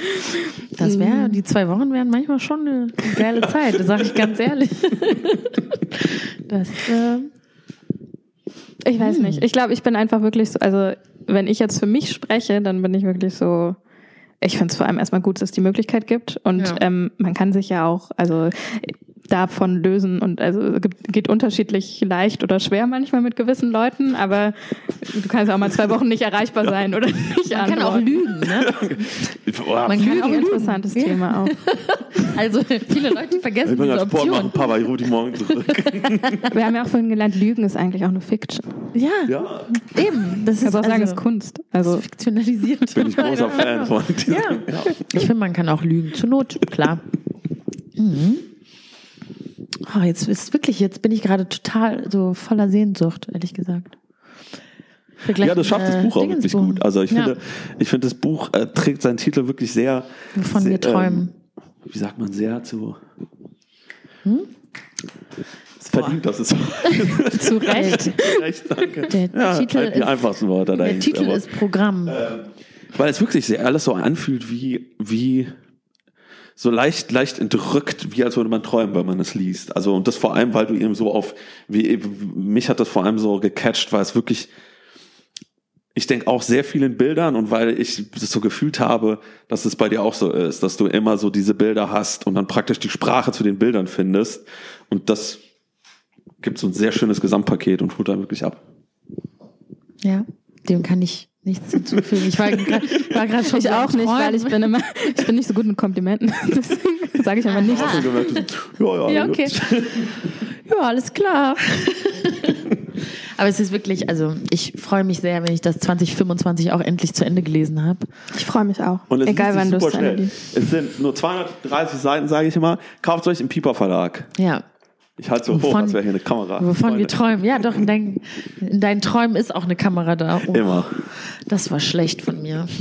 Das wäre, die zwei Wochen wären manchmal schon eine geile Zeit, das sage ich ganz ehrlich. Das, äh, Ich weiß nicht. Ich glaube, ich bin einfach wirklich so, also wenn ich jetzt für mich spreche, dann bin ich wirklich so, ich finde es vor allem erstmal gut, dass es die Möglichkeit gibt. Und Ja. ähm, man kann sich ja auch, also davon lösen und also geht unterschiedlich leicht oder schwer manchmal mit gewissen Leuten, aber du kannst auch mal zwei Wochen nicht erreichbar sein oder nicht man kann auch antworten. lügen, ne? Boah, Man Kann kann auch ein lügen. interessantes Ja. Thema auch. Also viele Leute vergessen ich bin diese Sport machen, Option. Papa, ich rufe dich morgen zurück. Wir haben ja auch vorhin gelernt, Lügen ist eigentlich auch eine Fiction. Ja, ja, eben. Das Ich ist auch sagen, also, ist Kunst. Also fiktionalisiert. bin ich großer Fan von. diesem- Ja. Ich finde, man kann auch lügen. Zur Not, klar. Mhm. Oh, jetzt ist wirklich, jetzt bin ich gerade total so voller Sehnsucht, ehrlich gesagt. Ja, das schafft das äh, Buch auch wirklich gut. Also ich Ja. finde, ich finde, das Buch äh, trägt seinen Titel wirklich sehr. Wovon sehr, wir träumen. Ähm, wie sagt man, sehr zu. es verdient, das ist Zu Recht. recht, danke. Der ja, Titel halt die ist- einfachsten Worte Der. Titel aber- ist Programm. Weil es wirklich sehr alles so anfühlt wie, wie so leicht, leicht entrückt, wie als würde man träumen, wenn man es liest. Also, und das vor allem, weil du eben so auf, wie, mich hat das vor allem so gecatcht, weil es wirklich, ich denke auch sehr viel in Bildern und weil ich das so gefühlt habe, dass es bei dir auch so ist, dass du immer so diese Bilder hast und dann praktisch die Sprache zu den Bildern findest. Und das gibt so ein sehr schönes Gesamtpaket und holt da wirklich ab. Ja, dem kann ich nichts hinzufügen. Ich war gerade war grad schon Ich so auch nicht, weil ich bin immer, ich bin nicht so gut mit Komplimenten. Deswegen sage ich einfach nichts. Ja, ja, Ja, okay. Ja, alles klar. Aber es ist wirklich, also ich freue mich sehr, wenn ich das 2025 auch endlich zu Ende gelesen habe. Ich freue mich auch. Und es Egal wann du es. Es sind nur 230 Seiten, sage ich immer. Kauft euch im Piper Verlag. Ja, Ich halte so hoch, Wovon- als wäre hier eine Kamera. wovon wir Freunde. träumen. Ja, doch, in, dein, in deinen Träumen ist auch eine Kamera da. Oh, Immer. Das war schlecht von mir.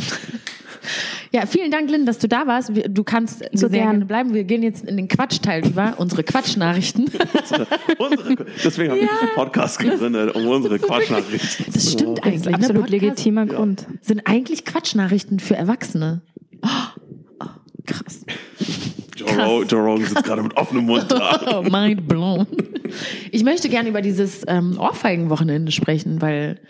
Ja, vielen Dank, Lynn, dass du da warst. Wir- Du kannst So sehr gern. gerne bleiben. Wir gehen jetzt in den Quatschteil über, unsere Quatschnachrichten. unsere, deswegen habe ich Ja. diesen Podcast gegründet, um unsere Quatschnachrichten. Das stimmt Das ist eigentlich. ne? absolut Podcast legitimer Grund. Sind eigentlich Quatschnachrichten für Erwachsene. Oh, krass. Joe, Joe Rogan sitzt gerade mit offenem Mund da. Oh, mind blown. Ich möchte gerne über dieses ähm, Ohrfeigenwochenende sprechen, weil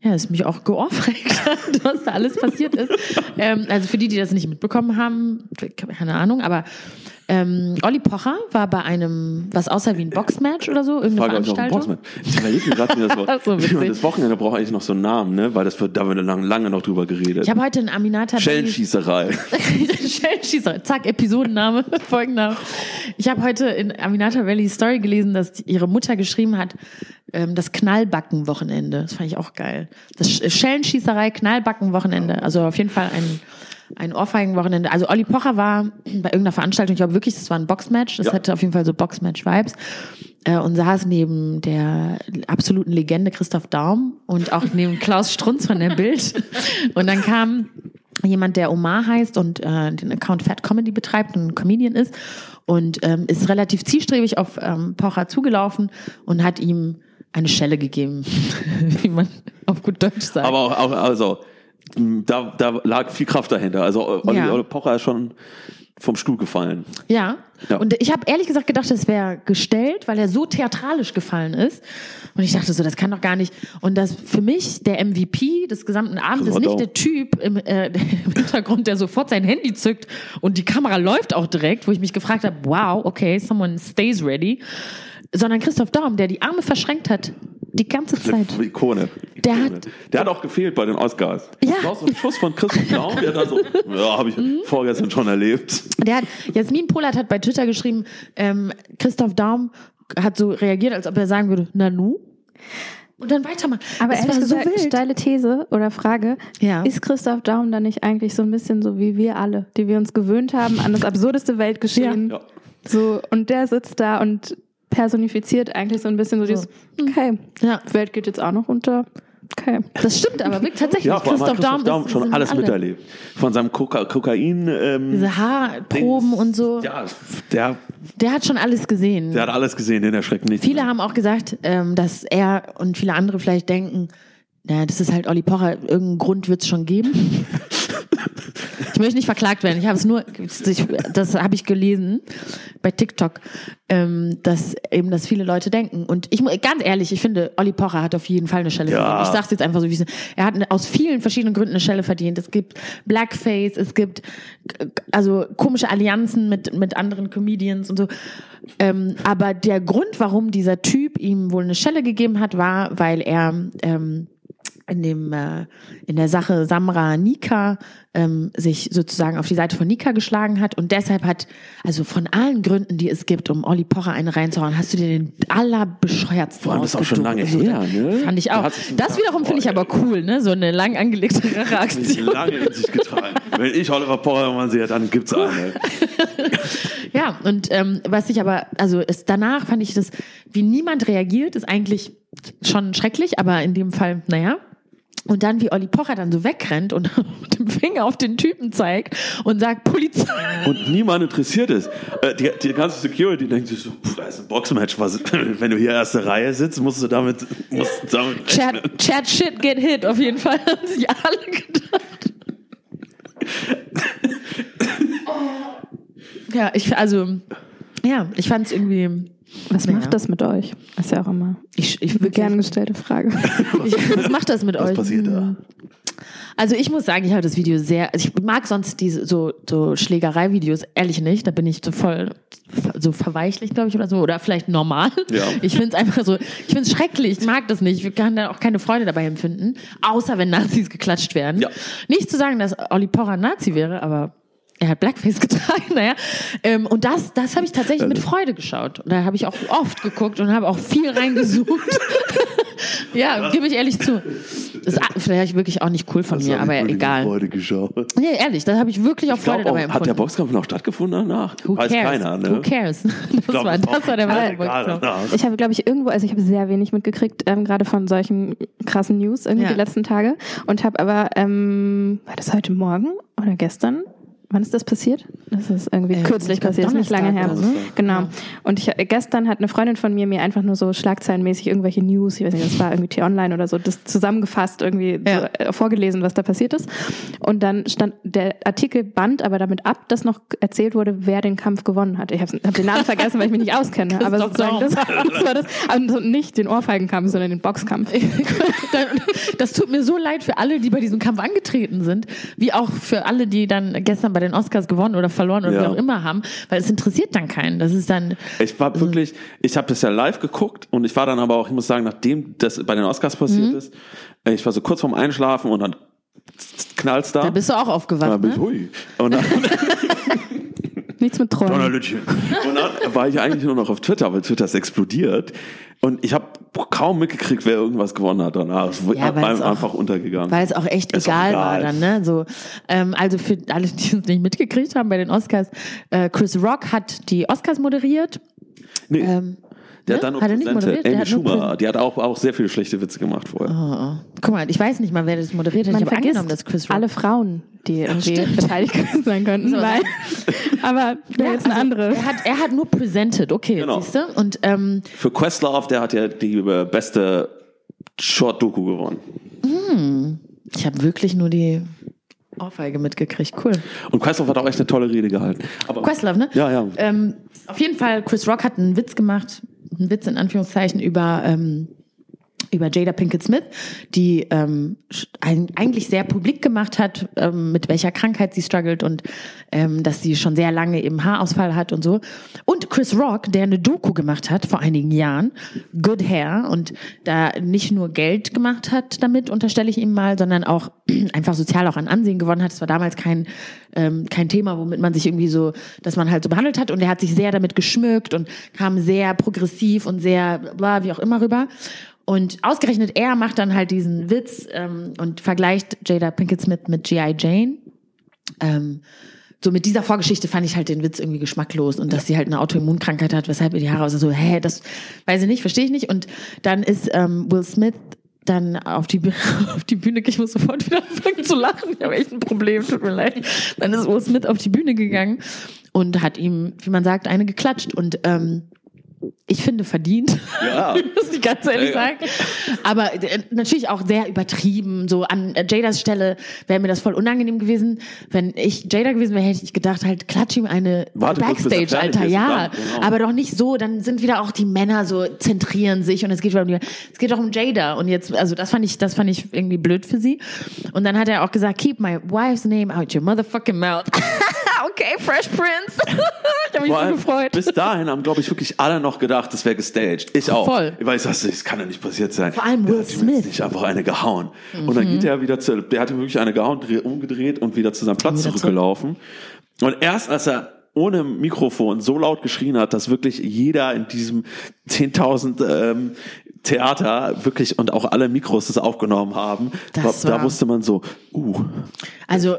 ja, es mich auch geohrfeigt hat, was da alles passiert ist. Ähm, also für die, die das nicht mitbekommen haben, keine Ahnung, aber ähm, Olli Pocher war bei einem, was aussah wie ein Boxmatch oder so, irgendeine Frage, ob ich noch einen Veranstaltung. Boxman. Ich überlege mir das war. So witzig. das Wochenende braucht eigentlich noch so einen Namen, ne? Weil das wird, da wird lange, lange noch drüber geredet. Ich habe heute in Aminata Schellenschießerei. Schellenschießer. Zack, Episodenname, Folgenname. Ich habe heute in Aminata Valley Story gelesen, dass die- ihre Mutter geschrieben hat, ähm, das Knallbacken-Wochenende. Das fand ich auch geil. Das Sch- Schellenschießerei, Knallbacken-Wochenende. Also auf jeden Fall ein, ein Ohrfeigen-Wochenende. Also Olli Pocher war bei irgendeiner Veranstaltung, ich glaube wirklich, das war ein Boxmatch. Das Ja. hatte auf jeden Fall so Boxmatch-Vibes. Äh, und saß neben der absoluten Legende Christoph Daum und auch neben Klaus Strunz von der Bild. Und dann kam jemand, der Omar heißt und äh, den Account Fat Comedy betreibt und ein Comedian ist und ähm, ist relativ zielstrebig auf ähm, Pocher zugelaufen und hat ihm eine Schelle gegeben, wie man auf gut Deutsch sagt. Aber auch, auch also, da, da lag viel Kraft dahinter. Also Olli, Ja. Olli Pocher ist schon vom Stuhl gefallen. Ja. Ja. Und ich habe ehrlich gesagt gedacht, es wäre gestellt, weil er so theatralisch gefallen ist. Und ich dachte so, das kann doch gar nicht. Und das für mich der MVP des gesamten Abends ist nicht der Typ im, äh, im Hintergrund, der sofort sein Handy zückt und die Kamera läuft auch direkt, wo ich mich gefragt habe, wow, okay, someone stays ready. Sondern Christoph Daum, der die Arme verschränkt hat, die ganze Zeit. Eine Ikone. Der Ikone. hat- der hat auch gefehlt bei den Oscars. Ja. Das war so ein Schuss von Christoph Daum, der da so, ja, habe ich Mhm. vorgestern schon erlebt. Der hat, Jasmin Polat hat bei Twitter geschrieben, ähm, Christoph Daum hat so reagiert, als ob er sagen würde, Nanu. Und dann weitermachen. Aber ehrlich war so gesagt, wild. steile These oder Frage. Ja. Ist Christoph Daum dann nicht eigentlich so ein bisschen so wie wir alle, die wir uns gewöhnt haben an das absurdeste Weltgeschehen? Ja. So, und der sitzt da und personifiziert eigentlich so ein bisschen so dieses, okay, Ja. die Welt geht jetzt auch noch unter. Okay. Das stimmt aber wirklich tatsächlich. Ja, Christoph Daum, Christoph Daum ist- schon alles alle. miterlebt. Von seinem Koka Kokain. Ähm, Diese Haarproben Dings. und so. Ja, der, Der hat schon alles gesehen. der hat alles gesehen, den erschreckt nicht. Viele haben auch gesagt, ähm, dass er und viele andere vielleicht denken, naja, das ist halt Olli Pocher, irgendeinen Grund wird es schon geben. Ich möchte nicht verklagt werden. Ich habe es nur, ich, das habe ich gelesen bei TikTok, ähm, dass eben das viele Leute denken. Und ich ganz ehrlich, ich finde, Olli Pocher hat auf jeden Fall eine Schelle Ja. verdient. Ich sag's jetzt einfach so, wie es ist. Er hat aus vielen verschiedenen Gründen eine Schelle verdient. Es gibt Blackface, es gibt also komische Allianzen mit mit anderen Comedians und so. Ähm, aber der Grund, warum dieser Typ ihm wohl eine Schelle gegeben hat, war, weil er ähm, in dem äh, in der Sache Samra Nika ähm, sich sozusagen auf die Seite von Nika geschlagen hat und deshalb hat also von allen Gründen, die es gibt, um Olli Pocher eine reinzuhauen, hast du dir den allerbescheuertsten Vor allem das ist auch schon lange her, ne? Fand ich auch. Das wiederum finde ich aber cool, ne? So eine lang angelegte Racheaktion. lange in sich getragen. Wenn ich Oliver Pocher mal sehe, dann gibt's eine. Ja, und ähm, was ich aber, also es, danach fand ich das, wie niemand reagiert, ist eigentlich schon schrecklich, aber in dem Fall, naja. Und dann, wie Olli Pocher dann so wegrennt und mit dem Finger auf den Typen zeigt und sagt, Polizei. Und niemand interessiert es. Äh, die, die ganze Security denkt sich so, pff, da ist ein Boxmatch. Was, wenn du hier erste Reihe sitzt, musst du damit, musst du damit Chat, Chat shit get hit, auf jeden Fall, haben sich alle gedacht. Ja, ich, also, ja, ich fand es irgendwie, Was Naja. macht das mit euch? Ist ja auch immer ich, ich eine gern gestellte Frage. ich, was macht das mit Was euch? passiert da? Also ich muss sagen, ich habe das Video sehr, also ich mag sonst diese so, so Schlägerei-Videos ehrlich nicht. Da bin ich so voll so verweichlich, glaube ich, oder so. Oder vielleicht normal. Ja. Ich finde es einfach so, ich finde es schrecklich. Ich mag das nicht. Ich kann da auch keine Freude dabei empfinden. Außer wenn Nazis geklatscht werden. Ja. Nicht zu sagen, dass Olli Pocher ein Nazi wäre, aber er hat Blackface getragen, naja. Ähm, und das, das habe ich tatsächlich mit Freude geschaut. Und da habe ich auch oft geguckt und habe auch viel reingesucht. ja, gebe ich ehrlich zu. Das ist vielleicht wirklich auch nicht cool von mir, aber egal. Freude geschaut. Nee, ehrlich, da habe ich wirklich auch Ich Freude dabei auch, hat der empfunden. Boxkampf noch stattgefunden danach? Who Weiß cares? keiner, ne? Who cares? Das, glaub, war, das war der wahre Boxkampf. Ich habe, glaube ich, irgendwo, also ich habe sehr wenig mitgekriegt, ähm, gerade von solchen krassen News irgendwie Ja. die letzten Tage. Und habe aber, ähm, war das heute Morgen oder gestern? Wann ist das passiert? Das ist irgendwie Äh, kürzlich passiert, ist nicht lange her. Donnerstag oder so. Genau. Und ich, gestern hat eine Freundin von mir mir einfach nur so schlagzeilenmäßig irgendwelche News, ich weiß nicht, das war irgendwie T-Online oder so, das zusammengefasst, irgendwie Ja. so, äh, vorgelesen, was da passiert ist. Und dann stand der Artikel band aber damit ab, dass noch erzählt wurde, wer den Kampf gewonnen hat. Ich habe hab den Namen vergessen, weil ich mich nicht auskenne. aber sozusagen, das, das war das. Also nicht den Ohrfeigenkampf, sondern den Boxkampf. Das tut mir so leid für alle, die bei diesem Kampf angetreten sind, wie auch für alle, die dann gestern bei den Oscars gewonnen oder verloren oder Ja. wie auch immer haben, weil es interessiert dann keinen. Das ist dann, Ich war wirklich, ich habe das ja live geguckt und ich war dann aber auch, ich muss sagen, nachdem das bei den Oscars passiert Mhm. ist, ich war so kurz vorm Einschlafen und dann knallt's da. da bist du auch aufgewacht, bin ich, ne? hui. Und dann, Nichts mit Träumen. Donnerlütchen. und dann war ich eigentlich nur noch auf Twitter, weil Twitter ist explodiert. Und ich habe kaum mitgekriegt, wer irgendwas gewonnen hat danach. Es Ja, es auch- einfach untergegangen. Weil es auch echt Ist auch egal, egal. war dann, ne? So, ähm, also für alle, die es nicht mitgekriegt haben bei den Oscars, äh, Chris Rock hat die Oscars moderiert. nee, Ähm, der ne? hat dann Hat er nicht moderiert? Der Amy Schumer, Prä- die hat auch, auch sehr viele schlechte Witze gemacht vorher. oh, oh. Guck mal, ich weiß nicht mal, wer das moderiert hat. Man ich habe angenommen, dass Chris Rock alle Frauen, die irgendwie stimmt. beteiligt sein könnten. Man Weil, aber wäre jetzt eine also, andere. Er hat, er hat nur presented, okay, Genau. siehst du? Und ähm, Für Questlove, der hat ja die äh, beste Short-Doku gewonnen. ich habe wirklich nur die Ohrfeige mitgekriegt. Cool. Und Questlove hat auch echt eine tolle Rede gehalten. Aber Questlove, ne? Ja, ja. Ähm, auf jeden Fall, Chris Rock hat einen Witz gemacht, einen Witz in Anführungszeichen über, ähm, über Jada Pinkett Smith, die ähm, ein, eigentlich sehr publik gemacht hat, ähm, mit welcher Krankheit sie struggelt und ähm, dass sie schon sehr lange eben Haarausfall hat und so. Und Chris Rock, der eine Doku gemacht hat vor einigen Jahren, Good Hair, und da nicht nur Geld gemacht hat damit, unterstelle ich ihm mal, sondern auch einfach sozial auch an Ansehen gewonnen hat. Es war damals kein, ähm, kein Thema, womit man sich irgendwie so, dass man halt so behandelt hat. Und er hat sich sehr damit geschmückt und kam sehr progressiv und sehr, bla, wie auch immer rüber. Und ausgerechnet er macht dann halt diesen Witz ähm, und vergleicht Jada Pinkett Smith mit G.I. Jane. Ähm, so mit dieser Vorgeschichte fand ich halt den Witz irgendwie geschmacklos und dass sie halt eine Autoimmunkrankheit hat, weshalb ihr die Haare aussehen. So, hä, das weiß ich nicht, verstehe ich nicht. Und dann ist ähm, Will Smith dann auf die, auf die Bühne, ich muss sofort wieder anfangen zu lachen, ich habe echt ein Problem, tut mir leid. Dann ist Will Smith auf die Bühne gegangen und hat ihm, wie man sagt, eine geklatscht und ähm, ich finde verdient. Ja. muss ich ganz ehrlich Ja, ja. sagen. Aber äh, natürlich auch sehr übertrieben. So an äh, Jadas Stelle wäre mir das voll unangenehm gewesen. Wenn ich Jada gewesen wäre, hätte ich gedacht, halt klatsch ihm eine Backstage, Alter. Ja, genau. aber doch nicht so. Dann sind wieder auch die Männer so zentrieren sich und es geht um die, es geht doch um Jada. Und jetzt, also das fand ich, das fand ich irgendwie blöd für sie. Und dann hat er auch gesagt, keep my wife's name out your motherfucking mouth. okay, Fresh Prince. ich habe mich so gefreut. Bis dahin haben, glaube ich, wirklich alle noch gedacht, das wäre gestaged. Ich auch. Voll. Ich dachte, das kann ja nicht passiert sein. Vor allem Will Smith. nicht einfach eine gehauen. Und dann geht er wieder zu, der hat ihm wirklich eine gehauen, dreh- umgedreht und wieder zu seinem Platz zurückgelaufen. Und erst als er ohne Mikrofon so laut geschrien hat, dass wirklich jeder in diesem 10.000 ähm, Theater wirklich und auch alle Mikros das aufgenommen haben, da war- wusste man so, uh, Also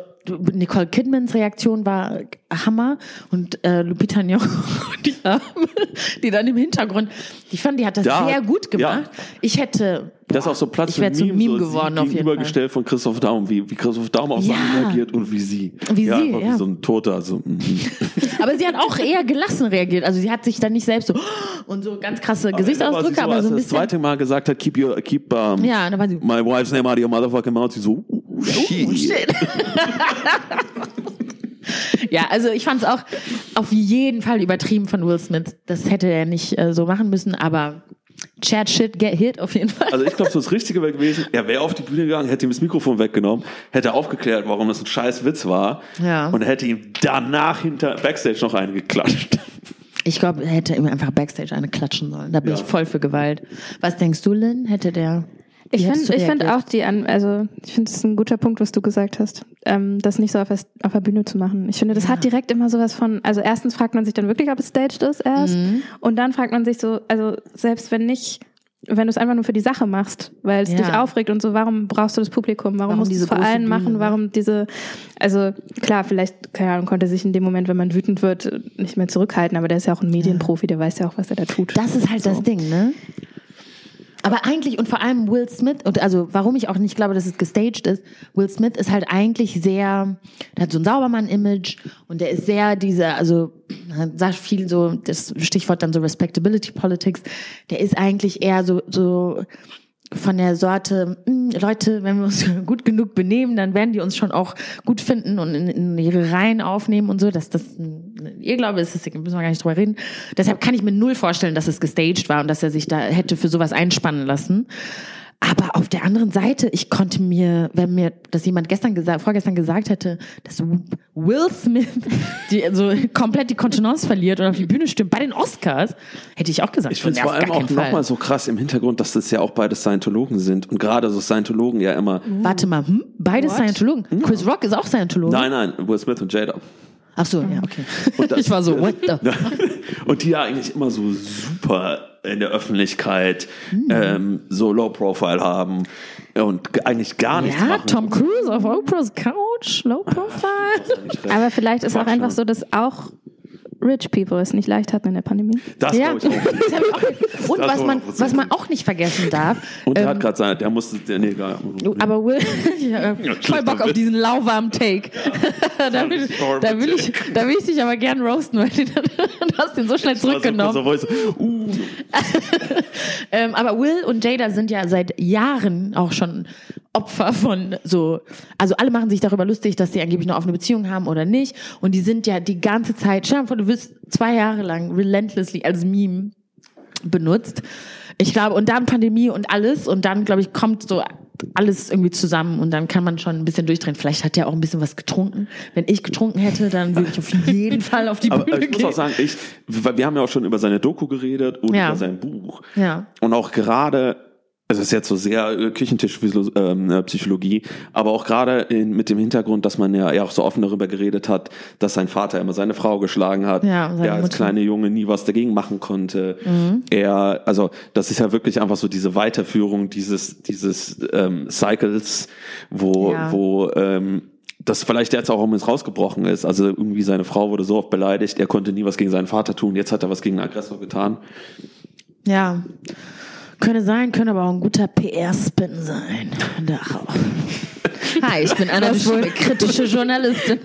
Nicole Kidmans Reaktion war Hammer und äh, Lupita Nyong'o, die, die dann im Hintergrund, ich fand, die hat das Ja, sehr gut gemacht. ja. Ich hätte Das ist auch so Platz ich wär für zum Meme so geworden auf jeden Fall. von Christoph Daum, wie, wie Christoph Daum auf Ja. Sachen reagiert und wie sie. Wie ja, sie, ja. wie so ein Toter. So, mhm. Aber sie hat auch eher gelassen reagiert. Also sie hat sich dann nicht selbst so und so ganz krasse Gesichtsausdrücke, aber so ein als er das bisschen. zweite Mal gesagt hat, keep your, keep, um, Ja, war sie. my wife's name out of your motherfucking mouth, sie so, uh, shit. Oh, shit. ja, also ich fand es auch auf jeden Fall übertrieben von Will Smith. Das hätte er nicht äh, so machen müssen, aber Chat Shit get hit auf jeden Fall. Also ich glaube, so das Richtige wäre gewesen, er wäre auf die Bühne gegangen, hätte ihm das Mikrofon weggenommen, hätte aufgeklärt, warum das ein scheiß Witz war Ja. und hätte ihm danach hinter Backstage noch einen geklatscht. Ich glaube, er hätte ihm einfach Backstage eine klatschen sollen. Da bin Ja. ich voll für Gewalt. Was denkst du, Lynn? Hätte der. Ich finde ich find auch die, an, also ich finde es ist ein guter Punkt, was du gesagt hast, ähm, das nicht so auf, der- auf der Bühne zu machen. Ich finde, das hat direkt immer sowas von, also erstens fragt man sich dann wirklich, ob es staged ist erst Mhm. und dann fragt man sich so, also selbst wenn nicht, wenn du es einfach nur für die Sache machst, weil es Ja. dich aufregt und so, warum brauchst du das Publikum? Warum, Warum musst du es vor allen Bühne, machen? ne? Warum diese, also klar, vielleicht keine Ahnung, konnte sich in dem Moment, wenn man wütend wird, nicht mehr zurückhalten, aber der ist ja auch ein Medienprofi, der weiß ja auch, was er da tut. Das ist halt das Ding, ne? Aber eigentlich und vor allem Will Smith, und also warum ich auch nicht glaube, dass es gestaged ist, Will Smith ist halt eigentlich sehr, der hat so ein Saubermann-Image und der ist sehr dieser, also sagt viel so, das Stichwort dann so Respectability Politics, der ist eigentlich eher so, so von der Sorte, "Hm, Leute, wenn wir uns gut genug benehmen, dann werden die uns schon auch gut finden und in, in ihre Reihen aufnehmen und so. Dass das ein Irrglaube ist, das müssen wir gar nicht drüber reden. Deshalb kann ich mir null vorstellen, dass es gestaged war und dass er sich da hätte für sowas einspannen lassen. Aber auf der anderen Seite, ich konnte mir, wenn mir das jemand gestern gesagt, vorgestern gesagt hätte, dass Will Smith die, also komplett die Kontenance verliert und auf die Bühne stimmt bei den Oscars, hätte ich auch gesagt. Ich finde es vor allem auch nochmal so krass im Hintergrund, dass das ja auch beide Scientologen sind und gerade so Scientologen ja immer, Warte mal, hm? beide What? Scientologen. Chris Rock ist auch Scientologe. nein, nein, Will Smith und Jada. Ach so, ja, okay. Und das- ich war so, what the? Und die ja eigentlich immer so super in der Öffentlichkeit Hm. ähm, so Low Profile haben und eigentlich gar nichts Ja, machen. Tom Cruise auf Oprah's Couch, low profile. Aber vielleicht ist auch einfach so, dass auch Rich People es nicht leicht hatten in der Pandemie. Das Ja. glaube ich auch. Das hab ich auch- Und Das was man, 100%. was man auch nicht vergessen darf, Und der ähm, hat gerade sein, der musste, der, nee, egal. aber Will, ich hab voll Bock auf diesen lauwarmen Take. da, will, da, will ich, da will ich dich aber gern roasten, weil du, du hast den so schnell zurückgenommen. So, uh, Ähm, aber Will und Jada sind ja seit Jahren auch schon Opfer von so, also alle machen sich darüber lustig, dass sie angeblich eine offene Beziehung haben oder nicht. Und die sind ja die ganze Zeit, dir mal du wirst zwei Jahre lang relentlessly als Meme benutzt. Ich glaube, und dann Pandemie und alles und dann, glaube ich, kommt so alles irgendwie zusammen und dann kann man schon ein bisschen durchdrehen. Vielleicht hat er auch ein bisschen was getrunken. Wenn ich getrunken hätte, dann würde ich auf jeden Fall auf die aber Bühne ich muss gehen. auch sagen, ich, weil wir haben ja auch schon über seine Doku geredet und Ja. über sein Buch. Ja. Und auch gerade, es ist jetzt so sehr äh, Küchentischpsychologie, aber auch gerade mit dem Hintergrund, dass man ja, auch so offen darüber geredet hat, dass sein Vater immer seine Frau geschlagen hat, Ja, er als Mutter. kleine Junge nie was dagegen machen konnte. Er, also das ist ja wirklich einfach so diese Weiterführung dieses dieses ähm, Cycles, wo Ja. wo ähm, das vielleicht jetzt auch um uns rausgebrochen ist. Also irgendwie seine Frau wurde so oft beleidigt, er konnte nie was gegen seinen Vater tun, jetzt hat er was gegen den Aggressor getan. Ja. Könnte sein, könnte aber auch ein guter PR-Spin sein. Dach auch. Hi, ich bin Anna Das wohl- kritische Journalistin.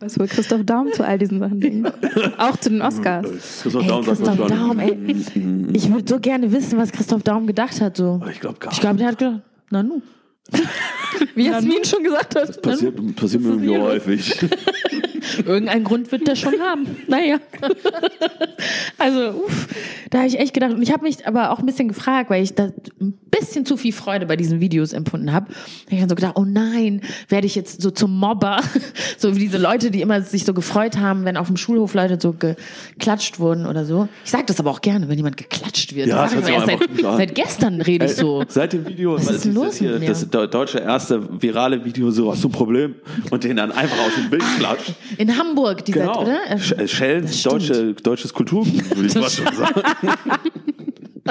Was wohl Christoph Daum zu all diesen Sachen denkt. Auch zu den Oscars. Christoph Ey, Daum sagt Christoph. Daum, ey. Ich würde so gerne wissen, was Christoph Daum gedacht hat. So. Ich glaube gar Ich glaube, der hat gedacht, na nu. Wie Jasmin schon gesagt hat. nu. Passiert, passiert mir irgendwie häufig. Irgendeinen Grund wird der schon haben. Naja. Also, uff, da habe ich echt gedacht. Und ich habe mich aber auch ein bisschen gefragt, weil ich da ein bisschen zu viel Freude bei diesen Videos empfunden habe. Ich habe so gedacht, oh nein, werde ich jetzt so zum Mobber? So wie diese Leute, die immer sich so gefreut haben, wenn auf dem Schulhof Leute so geklatscht wurden oder so. Ich sage das aber auch gerne, wenn jemand geklatscht wird. Ja, das das ich erst seit, seit gestern rede ich so. Seit dem Video, Was ist los hier, das deu- deutsche erste virale Video, so hast du ein Problem und den dann einfach aus dem Bild klatscht. In Hamburg, dieser, Genau. oder? Sch- äh, stimmt. deutsche, deutsches Kulturgut, würde ich fast schon sagen.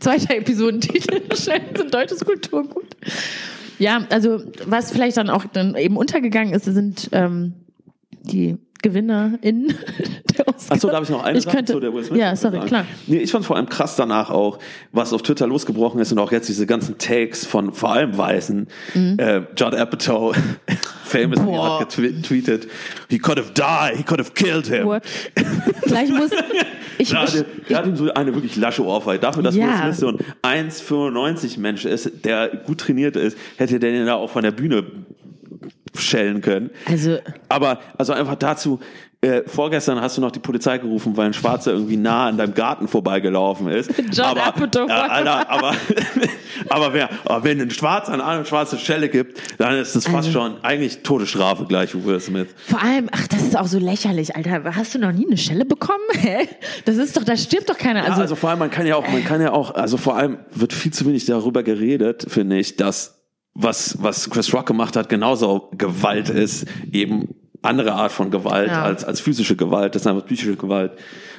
Zweiter Episodentitel. Schellen sind deutsches Kulturgut. Ja, also was vielleicht dann auch dann eben untergegangen ist, sind ähm, die Gewinnerin der Oscars. Achso, da habe ich noch eine ich Sache könnte, zu der Will Smith Ja, sorry, sagen. klar. Nee, ich fand vor allem krass danach auch, was auf Twitter losgebrochen ist und auch jetzt diese ganzen Takes von vor allem Weißen. Äh, John Apatow, famously, Mhm. Boah. hat getweetet, he could have died, he could have killed him. What? Vielleicht muss ich Ja, der, der hat ihm so eine wirklich lasche Ohrfeige. Dafür, dass Ja. Will Smith so ein 1,95 Mensch ist, der gut trainiert ist, hätte der den da auch von der Bühne schellen können. Also- aber also einfach dazu. Äh, vorgestern hast du noch die Polizei gerufen, weil ein Schwarzer irgendwie nah an deinem Garten vorbeigelaufen ist. John aber, Apatow. äh, Alter, aber, aber, wer, aber wenn ein Schwarzer an eine schwarze Stelle gibt, dann ist das fast Also- schon eigentlich Todesstrafe gleich Will Smith. Vor allem, ach, das ist auch so lächerlich, Alter. Hast du noch nie eine Schelle bekommen? Hä? Das ist doch, da stirbt doch keiner. Ja, Also, also, vor allem, man kann ja auch, man kann ja auch, also vor allem wird viel zu wenig darüber geredet, finde ich, dass was, was Chris Rock gemacht hat, genauso Gewalt ist, eben andere Art von Gewalt Ja. als, als physische Gewalt, das ist einfach psychische Gewalt.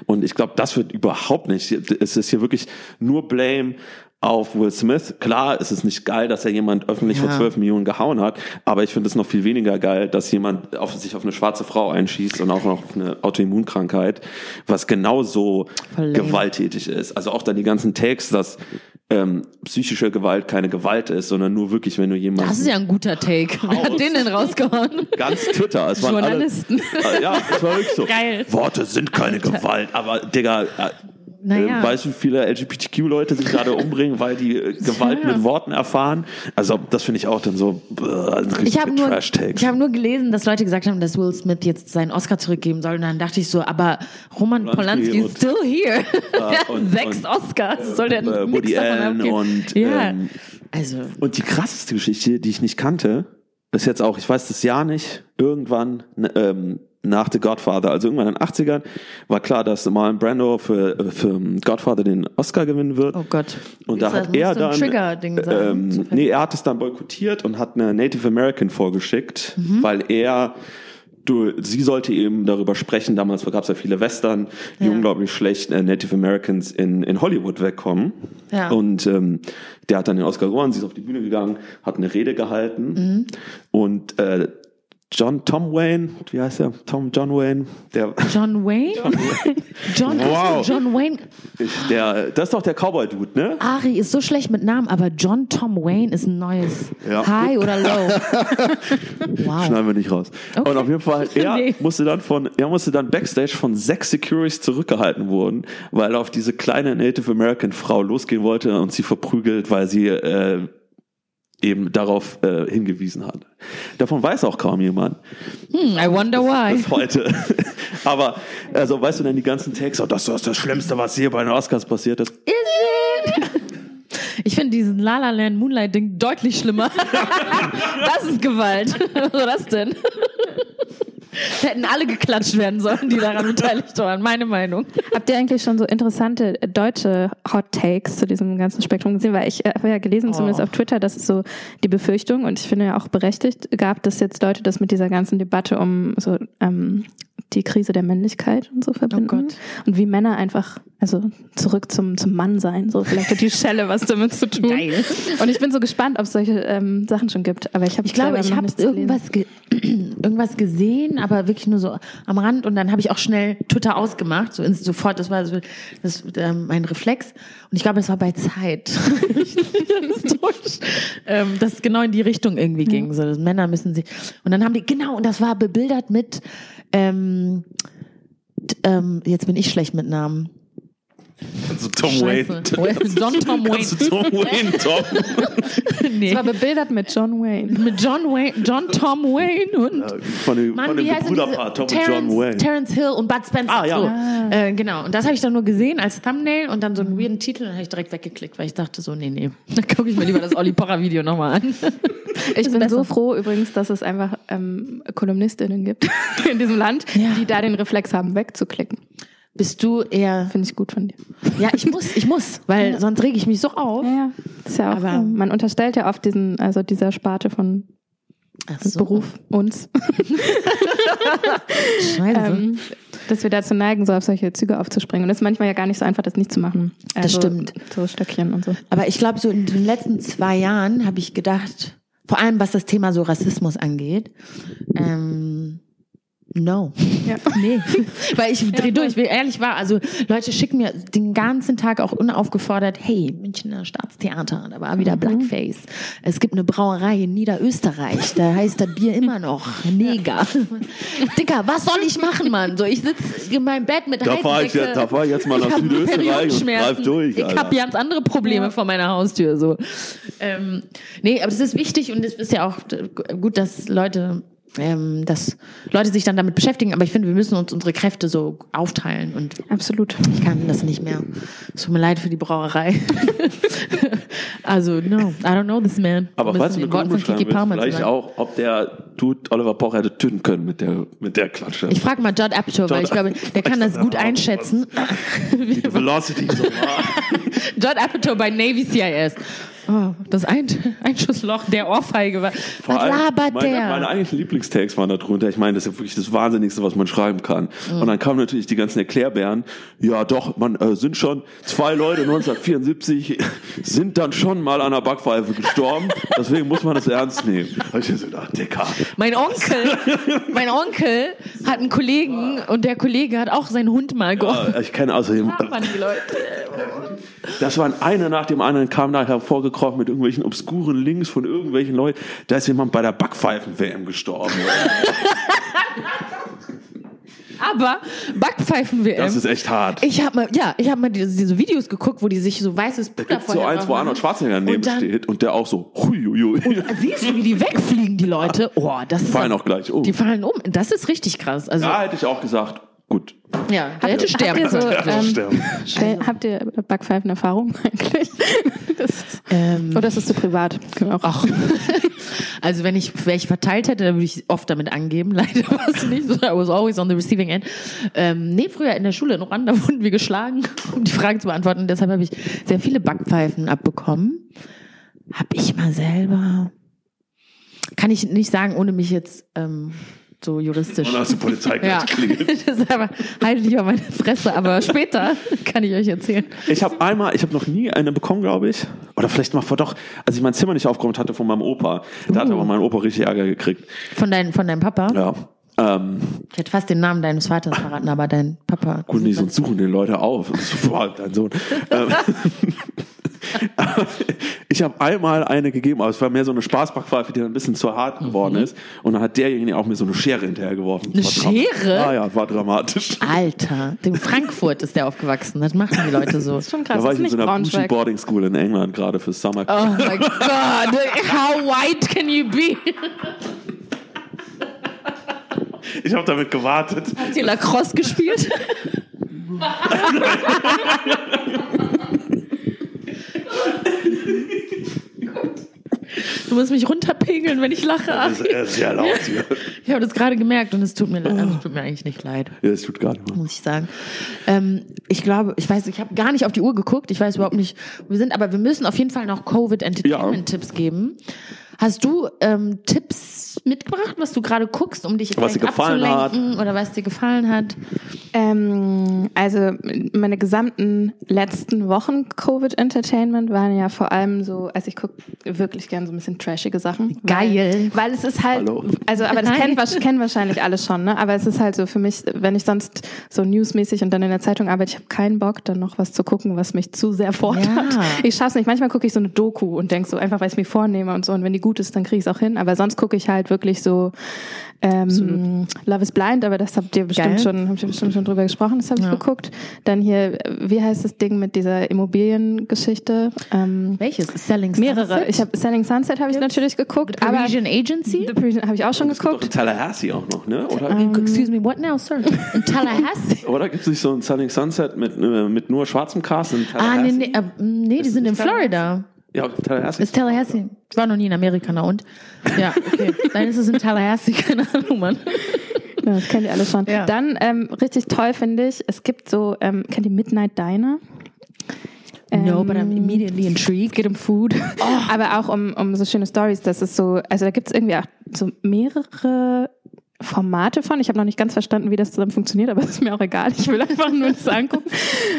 Und ich glaube, das wird überhaupt nicht, es ist hier wirklich nur Blame auf Will Smith. Klar, es ist nicht geil, dass er jemand öffentlich Ja. vor 12 Millionen gehauen hat, aber ich finde es noch viel weniger geil, dass jemand auf, sich auf eine schwarze Frau einschießt und auch noch auf eine Autoimmunkrankheit, was genauso lame. gewalttätig ist. Also auch dann die ganzen Takes, dass ähm, psychische Gewalt keine Gewalt ist, sondern nur wirklich, wenn du jemanden das ist ja ein guter Take. Wer hat den denn rausgehauen? ganz Twitter. Es waren Journalisten. Alle, äh, ja, es war wirklich so. Geil. Worte sind keine Gewalt, aber Digga, äh, Naja. äh, weißt du, wie viele LGBTQ-Leute sich gerade umbringen, weil die äh, Gewalt Ja. mit Worten erfahren? Also das finde ich auch dann so äh, ein Ich habe nur, ich hab nur gelesen, dass Leute gesagt haben, dass Will Smith jetzt seinen Oscar zurückgeben soll. Und dann dachte ich so, aber Roman Polanski Polanski ist still here. Hat und- Sechs und, Oscars. Soll der äh, Woody Allen abgeben? und, ja. ähm, also, Und die krasseste Geschichte, die ich nicht kannte, ist jetzt auch, ich weiß das Jahr nicht, irgendwann ne, ähm, nach The Godfather, also irgendwann in den 80ern, war klar, dass Marlon Brando für, für Godfather den Oscar gewinnen wird. oh Gott. Und da hat er dann, Trigger-Ding ähm, nee, er hat es dann boykottiert und hat eine Native American vorgeschickt, Mhm. weil er, du, sie sollte eben darüber sprechen, damals gab es ja viele Western, die Ja. unglaublich schlecht äh, Native Americans in, in Hollywood wegkommen. Ja. Und ähm, der hat dann den Oscar gewonnen, sie ist auf die Bühne gegangen, hat eine Rede gehalten Mhm. und äh, John Tom Wayne, wie heißt er? Tom John Wayne, der John Wayne? John, Wow. John Wayne. der das ist doch der Cowboy Dude, ne? Ari ist so schlecht mit Namen, aber John Tom Wayne ist ein neues. Ja. High oder low? wow. Schneiden wir nicht raus. Okay. Und auf jeden Fall, er Nee. musste dann von, er musste dann backstage von sechs Securities zurückgehalten wurden, weil er auf diese kleine Native American Frau losgehen wollte und sie verprügelt, weil sie äh, eben darauf äh, hingewiesen hat. Davon weiß auch kaum jemand Hm, I wonder why. bis heute. Aber also weißt du denn die ganzen Takes, oh, das ist das Schlimmste, was hier bei den Oscars passiert ist. Ich finde diesen La La Land Moonlight Ding deutlich schlimmer. das ist Gewalt. Was war das denn? Da hätten alle geklatscht werden sollen, die daran beteiligt waren. Meine Meinung. Habt ihr eigentlich schon so interessante deutsche Hot Takes zu diesem ganzen Spektrum gesehen? Weil ich äh, habe ja gelesen, zumindest Oh. auf Twitter, dass es so die Befürchtung, und ich finde ja auch berechtigt, gab, dass jetzt Leute das mit dieser ganzen Debatte um so ähm, die Krise der Männlichkeit und so verbinden. Oh. Und wie Männer einfach, also zurück zum, zum Mann sein. So, vielleicht hat die Schelle was damit zu tun. Geil. Und ich bin so gespannt, ob es solche ähm, Sachen schon gibt. Aber ich habe Ich glaube, ich habe irgendwas, ge irgendwas gesehen, aber wirklich nur so am Rand. Und dann habe ich auch schnell Twitter ausgemacht, so sofort. Das war so, das, ähm, mein Reflex. Und ich glaube, das war bei Zeit. das, ähm, das genau in die Richtung irgendwie ging. So, dass Männer müssen sich. Und dann haben die genau. Und das war bebildert mit. Ähm, ähm, jetzt bin ich schlecht mit Namen. Also Tom Scheiße. John Tom Wayne. Kannst du Tom Wayne, Tom? nee. Es war bebildert mit John Wayne. Mit John Wayne, John Tom Wayne und Von dem, Mann, von wie dem heißt denn diese? Bruderpaar, Tom und Terrence, John Wayne. Terrence Hill und Bud Spencer. Ah, ja. So. Äh, genau. Und das habe ich dann nur gesehen als Thumbnail und dann so einen weirden Titel und dann habe ich direkt weggeklickt, weil ich dachte so, nee, nee. Dann gucke ich mir lieber das Olli Pocher Video nochmal an. Ich bin besser. so froh übrigens, dass es einfach ähm, Kolumnistinnen gibt in diesem Land, Ja. die da den Reflex haben, wegzuklicken. Bist du eher. Finde ich gut von dir. Ja, ich muss, ich muss, weil sonst rege ich mich so auf. Ja, ja. Das ist ja auch, Aber- ähm, man unterstellt ja oft diesen, also dieser Sparte von so. Beruf uns, Scheiße. ähm, dass wir dazu neigen, so auf solche Züge aufzuspringen. Und es ist manchmal ja gar nicht so einfach, das nicht zu machen. Also, stimmt. So Stöckchen und so. Aber ich glaube, so in den letzten zwei Jahren habe ich gedacht, vor allem was das Thema so Rassismus angeht, ähm, No. Ja. Nee. Weil ich dreh durch, will ehrlich war. Also Leute schicken mir den ganzen Tag auch unaufgefordert, hey, Münchner Staatstheater, da war wieder Blackface. Es gibt eine Brauerei in Niederösterreich, da heißt das Bier immer noch Neger. Dicker, was soll ich machen, Mann? So, ich sitze in meinem Bett mit Da fahr ich da fahr ich jetzt mal nach Ich hab Südösterreich und greif durch, Ich Alter. habe ganz andere Probleme vor meiner Haustür. So. Ähm, nee, aber das ist wichtig und es ist ja auch gut, dass Leute, ähm, dass Leute sich dann damit beschäftigen. Aber ich finde, wir müssen uns unsere Kräfte so aufteilen und Absolut. ich kann das nicht mehr. Es tut mir leid für die Brauerei. also, no, I don't know this man. Aber falls du Worten von beschreiben Kiki Palmer vielleicht auch, ob der Dude Oliver Pocher hätte töten können mit der, mit der Klatsche. Ich frage mal Judd Apatow, weil ich glaube, der kann das gut einschätzen. die Velocity so war. Judd Apatow bei Navy CIS. Oh, das Ein Einschussloch der Ohrfeige war. Vor Was labert meine, der? meine eigentlichen Lieblingstags waren da drunter. Ich meine, das ist ja wirklich das Wahnsinnigste, was man schreiben kann. Mhm. Und dann kamen natürlich die ganzen Erklärbären. Ja, doch, man äh, sind schon zwei Leute 1974 sind dann schon mal an der Backpfeife gestorben. Deswegen muss man das ernst nehmen. Da ich so gedacht, Dicker. Mein Onkel, mein Onkel hat einen Kollegen und der Kollege hat auch seinen Hund mal geopfert. Äh, Ich kenne außerdem, Ja, die Leute. das waren einer nach dem anderen, kam da hervorgekrochen mit irgendwelchen obskuren Links von irgendwelchen Leuten. Da ist jemand bei der Backpfeifen-WM gestorben. Aber Backpfeifen-WM. Das ist echt hart. Ich habe mal, ja, ich habe mal diese, diese Videos geguckt, wo die sich so weißes Puder Gibt so eins, wo. Arnold Schwarzenegger neben Und dann- steht und der auch so, hui, hui, hui. Siehst du, wie die wegfliegen, die Leute? Oh, das ist. fallen auch gleich um. Die fallen um. Das ist richtig krass. Also, Da hätte ich auch gesagt, gut. Ja, der hätte sterben Habt ihr so, können. ähm. Stell- habt ihr Backpfeifen-Erfahrung eigentlich? Das ist, Ähm, oder ist es zu privat? Können wir auch. Also wenn ich welche verteilt hätte, dann würde ich oft damit angeben. Leider war es nicht so. I was always on the receiving end. Ähm, nee, früher in der Schule in Rwanda wurden wir geschlagen, um die Fragen zu beantworten. Deshalb habe ich sehr viele Backpfeifen abbekommen. Hab ich mal selber. Kann ich nicht sagen, ohne mich jetzt ähm, so juristisch. Und hast du Polizei Ja, klingelt. das ist aber halt lieber meine Fresse, aber später kann ich euch erzählen. Ich habe einmal, ich habe noch nie eine bekommen, glaube ich. Oder vielleicht mal vor doch, als ich mein Zimmer nicht aufgeräumt hatte von meinem Opa. Da hat Uh. aber mein Opa richtig Ärger gekriegt. Von, dein, von deinem Papa? Ja. Ähm, Ich hätte fast den Namen deines Vaters verraten, aber dein Papa. gut, nee, sonst suchen die Leute auf. So, boah, dein Sohn. Ich habe einmal eine gegeben, aber es war mehr so eine Spaßbackpfeife, die dann ein bisschen zu hart geworden ist. Und dann hat derjenige auch mir so eine Schere hinterhergeworfen. Eine war Schere? Ah ja, war dramatisch. Alter, in Frankfurt ist der aufgewachsen. Das machen die Leute so. Das ist schon Da krass. war Das ich in so einer Bougie. Boarding School in England gerade für Summer. Oh my God, how white can you be? Ich habe damit gewartet. Habt ihr Lacrosse gespielt? Du musst mich runterpegeln, wenn ich lache. Das ist äh, sehr laut hier. Ich habe das gerade gemerkt und es tut mir, le- also, es tut mir eigentlich nicht leid, Ja, das tut gar nicht mal. muss ich sagen. Ähm, ich glaube, ich weiß, ich habe gar nicht auf die Uhr geguckt. Ich weiß überhaupt nicht, wo wir sind, aber wir müssen auf jeden Fall noch Covid-Entertainment-Tipps geben. Hast du ähm, Tipps mitgebracht, was du gerade guckst, um dich Was dir vielleicht gefallen hat? abzulenken oder was dir gefallen hat? Ähm, also meine gesamten letzten Wochen Covid Entertainment waren ja vor allem so, also ich gucke wirklich gern so ein bisschen trashige Sachen. Geil. Weil, weil es ist halt, Hallo. also aber das Nein. kennen, wahrsch- kennen wahrscheinlich alle schon, ne? Aber es ist halt so für mich, wenn ich sonst so newsmäßig und dann in der Zeitung arbeite, ich habe keinen Bock, dann noch was zu gucken, was mich zu sehr fordert. Ja. Ich schaff's nicht. Manchmal gucke ich so eine Doku und denk so einfach, weil ich mir vornehme und so. Und wenn die gut ist, dann kriege ich es auch hin. Aber sonst gucke ich halt wirklich so ähm, Love is Blind, aber das habt ihr bestimmt Geil. schon, habt ihr bestimmt schon drüber gesprochen, das habe ich Ja. geguckt. Dann hier, wie heißt das Ding mit dieser Immobiliengeschichte? Ähm, Welches? Selling mehrere. Sunset? Ich habe Selling Sunset habe ich natürlich geguckt, aber Parisian Agency? The Parisian habe ich auch schon in geguckt. Tallahassee auch noch, ne? Oder, Excuse me, what now, sir? In Tallahassee? oder gibt es nicht so ein Selling Sunset mit, äh, mit nur schwarzem Cast in ah, Tallahassee? nee, nee, äh, nee die sind in Florida. Ja, Tallahassee. Ist Tallahassee. Ich war noch nie in Amerika, na und? Ja, okay. Dann ist es in Tallahassee, keine Ahnung, Mann. Ja, das kennt ihr alle schon. Ja. Dann ähm, richtig toll finde ich, es gibt so, ähm, kennt ihr Midnight Diner? No, but I'm immediately intrigued. Es geht um Food, aber auch um, um so schöne Stories. Das ist so, also da gibt es irgendwie auch so mehrere Formate von. Ich habe noch nicht ganz verstanden, wie das zusammen funktioniert, aber es ist mir auch egal. Ich will einfach nur das angucken.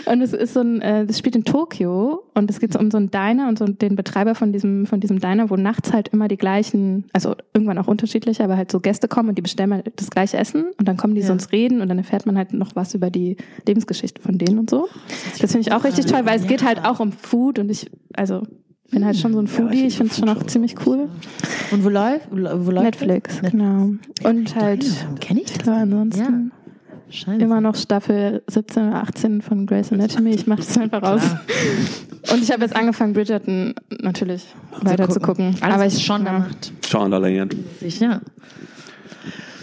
Und es ist so ein, äh, das spielt in Tokio und es geht so um so einen Diner und so den Betreiber von diesem, von diesem Diner, wo nachts halt immer die gleichen, also irgendwann auch unterschiedliche, aber halt so Gäste kommen und die bestellen halt das gleiche Essen und dann kommen die Ja. so ins Reden und dann erfährt man halt noch was über die Lebensgeschichte von denen und so. Das finde ich auch richtig toll, weil es geht halt auch um Food und ich, also bin halt schon so ein Foodie. Ich finde es schon auch ziemlich cool. Und wo läuft? Wo läuft Netflix, genau. Und halt, Kenne ich das? ansonsten Scheiße. immer noch Staffel 17 oder 18 von Grey's Anatomy. Ich mache das einfach raus. Und ich habe jetzt angefangen, Bridgerton natürlich weiter zu gucken. Alles, Aber ich schon da ja. macht. Sean Land. Sicher.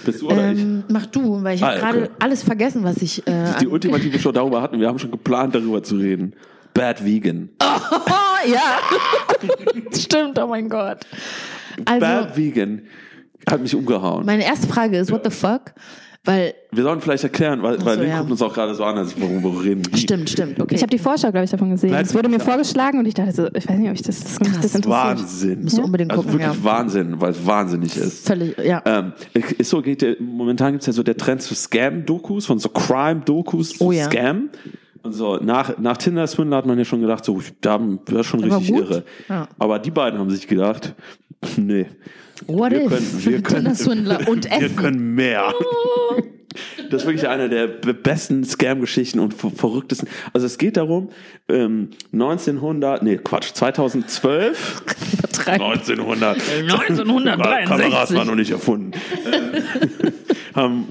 Bist du oder ich? Ähm, mach du, weil ich habe Ah, gerade okay. alles vergessen, was ich. Äh, Die ultimative Show darüber hatten wir haben schon geplant, darüber zu reden. Bad Vegan. Oh, ja. Stimmt, oh mein Gott. Also, Bad Vegan hat mich umgehauen. meine erste Frage ist, what the fuck? Weil, Wir sollen vielleicht erklären, weil, weil so, Link ja. guckt uns auch gerade so an, als worum wir reden. Stimmt, stimmt, okay. Ich habe die Vorschau, glaube ich, davon gesehen. Es wurde mir vorgeschlagen und ich dachte so, ich weiß nicht, ob ich das, das, mich das interessiert. Wahnsinn. Musst du unbedingt also gucken, wirklich ja. Wahnsinn, weil es wahnsinnig ist. Völlig, ja. Ähm, ist so, geht der, momentan gibt's ja so der Trend zu Scam-Dokus, von so Crime-Dokus zu Oh ja. Scam. Und so, nach, nach Tinder Swindler hat man ja schon gedacht, so, da wäre schon Aber richtig gut. irre. Ja. Aber die beiden haben sich gedacht, nee. What wir if? können- wir können- Tinder-Swindler und Wir Essen. können mehr. Das ist wirklich eine der be- besten Scam-Geschichten und ver verrücktesten. Also es geht darum, ähm, 1900, nee, Quatsch, 2012. 1900. 1963. Kameras waren noch nicht erfunden. Haben,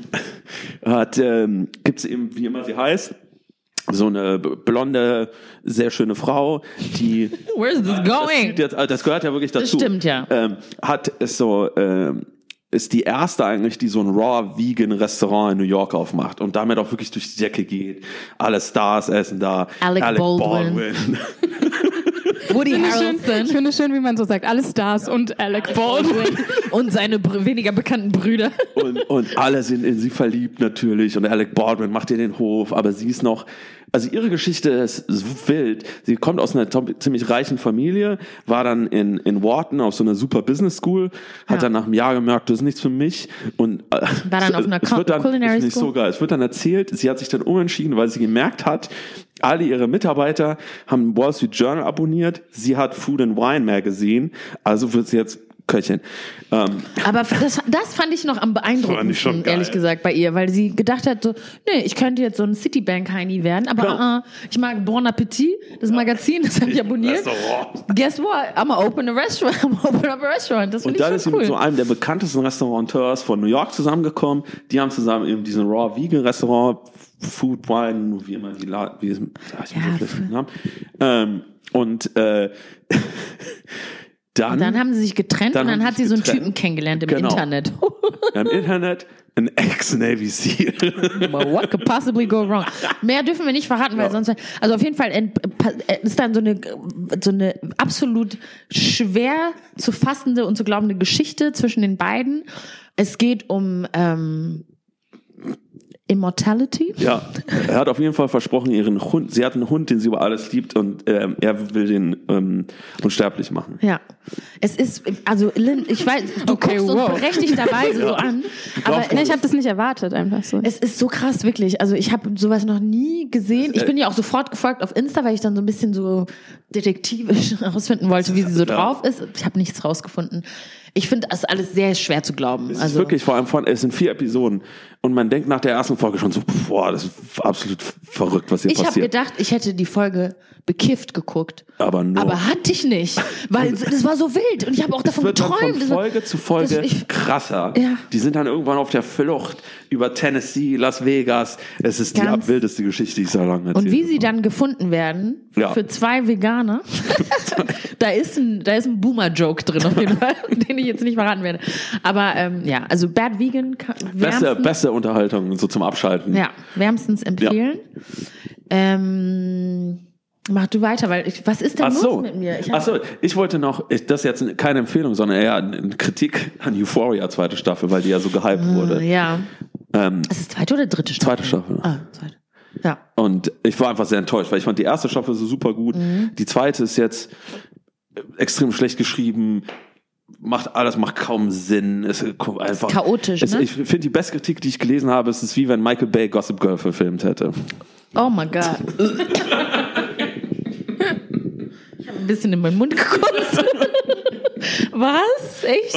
hat, ähm, gibt's eben, wie immer sie heißt, so eine blonde, sehr schöne Frau, die Where is this das, going? sieht jetzt, das gehört ja wirklich dazu. stimmt, ja. Ähm, hat ist so ähm, ist die erste eigentlich, die so ein Raw Vegan Restaurant in New York aufmacht und damit auch wirklich durch die Decke geht. Alle Stars essen da. Alec Baldwin. Woody Ich finde, schön, ich Harrelson finde schön, wie man so sagt, alle Stars und Alec Baldwin. und seine br- weniger bekannten Brüder. und, und alle sind in sie verliebt natürlich und Alec Baldwin macht ihr den Hof, aber sie ist noch, also ihre Geschichte ist wild. Sie kommt aus einer ziemlich reichen Familie, war dann in, in Wharton auf so einer super Business School, hat Ja. dann nach einem Jahr gemerkt, das ist nichts für mich und äh, War dann auf einer es wird dann, Culinary finde ich School? so geil. Es wird dann erzählt, sie hat sich dann umentschieden, weil sie gemerkt hat, alle ihre Mitarbeiter haben Wall Street Journal abonniert, sie hat Food and Wine Magazine, also wird sie jetzt Köchin. Ähm, Aber das, das fand ich noch am beeindruckendsten, ehrlich gesagt, bei ihr, weil sie gedacht hat, so, nee, ich könnte jetzt so ein Citibank-Heini werden, aber Genau. äh, ich mag Bon Appetit, das Magazin, das habe ich abonniert. Guess what? I'm gonna open a restaurant. I'm open up a restaurant. Das Und dann ist sie schon mit so cool. einem der bekanntesten Restaurateurs von New York zusammengekommen. Die haben zusammen eben diesen Raw Vegan Restaurant, Food, Wine, wie immer die La wie ich Ja, Namen. Ähm, und äh, dann, Dann haben sie sich getrennt Dann und dann hat sie so einen Typen kennengelernt im Genau. Internet. im Internet ein Ex-Navy SEAL. What could possibly go wrong? Mehr dürfen wir nicht verraten, weil sonst, also auf jeden Fall pa- ist dann so eine, so eine absolut schwer zu fassende und zu glaubende Geschichte zwischen den beiden. Es geht um ähm, Immortality. ja, er hat auf jeden Fall versprochen, ihren Hund, sie hat einen Hund, den sie über alles liebt und ähm, er will den ähm, unsterblich machen. Ja, es ist, also Lynn, ich weiß, du Okay, guckst wow. uns berechtigterweise so an, aber Nee, ich habe das nicht erwartet, einfach so. Es ist so krass, wirklich. Also ich habe sowas noch nie gesehen. Ich bin ja auch sofort gefolgt auf Insta, weil ich dann so ein bisschen so detektivisch herausfinden wollte, wie sie so Ja. drauf ist. Ich habe nichts rausgefunden. Ich finde das alles sehr schwer zu glauben. Es ist also wirklich vor allem von, es sind vier Episoden und man denkt nach der ersten Folge schon so, boah, das ist absolut verrückt, was hier ich habe passiert. gedacht, ich hätte die Folge bekifft geguckt. Aber no. Aber hatte ich nicht, weil das war so wild und ich habe auch davon geträumt. von Folge zu Folge das- ich- krasser. Ja. Die sind dann irgendwann auf der Flucht über Tennessee, Las Vegas. Es ist die Ganz- abwildeste Geschichte, die ich so lange erzählt Und wie sie habe. dann gefunden werden Ja. für zwei Veganer, da ist ein, da ist ein Boomer-Joke drin auf jeden Fall, den ich jetzt nicht verraten werde. Aber ähm, ja, also Bad Vegan kann Beste, beste Unterhaltung so zum Abschalten. ja, wärmstens empfehlen. Ähm, mach du weiter, weil ich, was ist denn Ach los so. mit mir? Ich Ach so, ich wollte noch, ich, das ist jetzt keine Empfehlung, sondern eher eine Kritik an Euphoria zweite Staffel, weil die ja so gehypt wurde. ja. Ähm, Ist es zweite oder dritte Staffel? zweite Staffel. Ah, zweite. Ja. Und ich war einfach sehr enttäuscht, weil ich fand die erste Staffel so super gut. Mhm. Die zweite ist jetzt extrem schlecht geschrieben, macht alles macht kaum Sinn. Es kommt einfach chaotisch, es, ne? Ich finde die beste Kritik, die ich gelesen habe, es ist wie wenn Michael Bay Gossip Girl verfilmt hätte. Oh my God. bisschen in meinen Mund gekotzt. Was? Echt?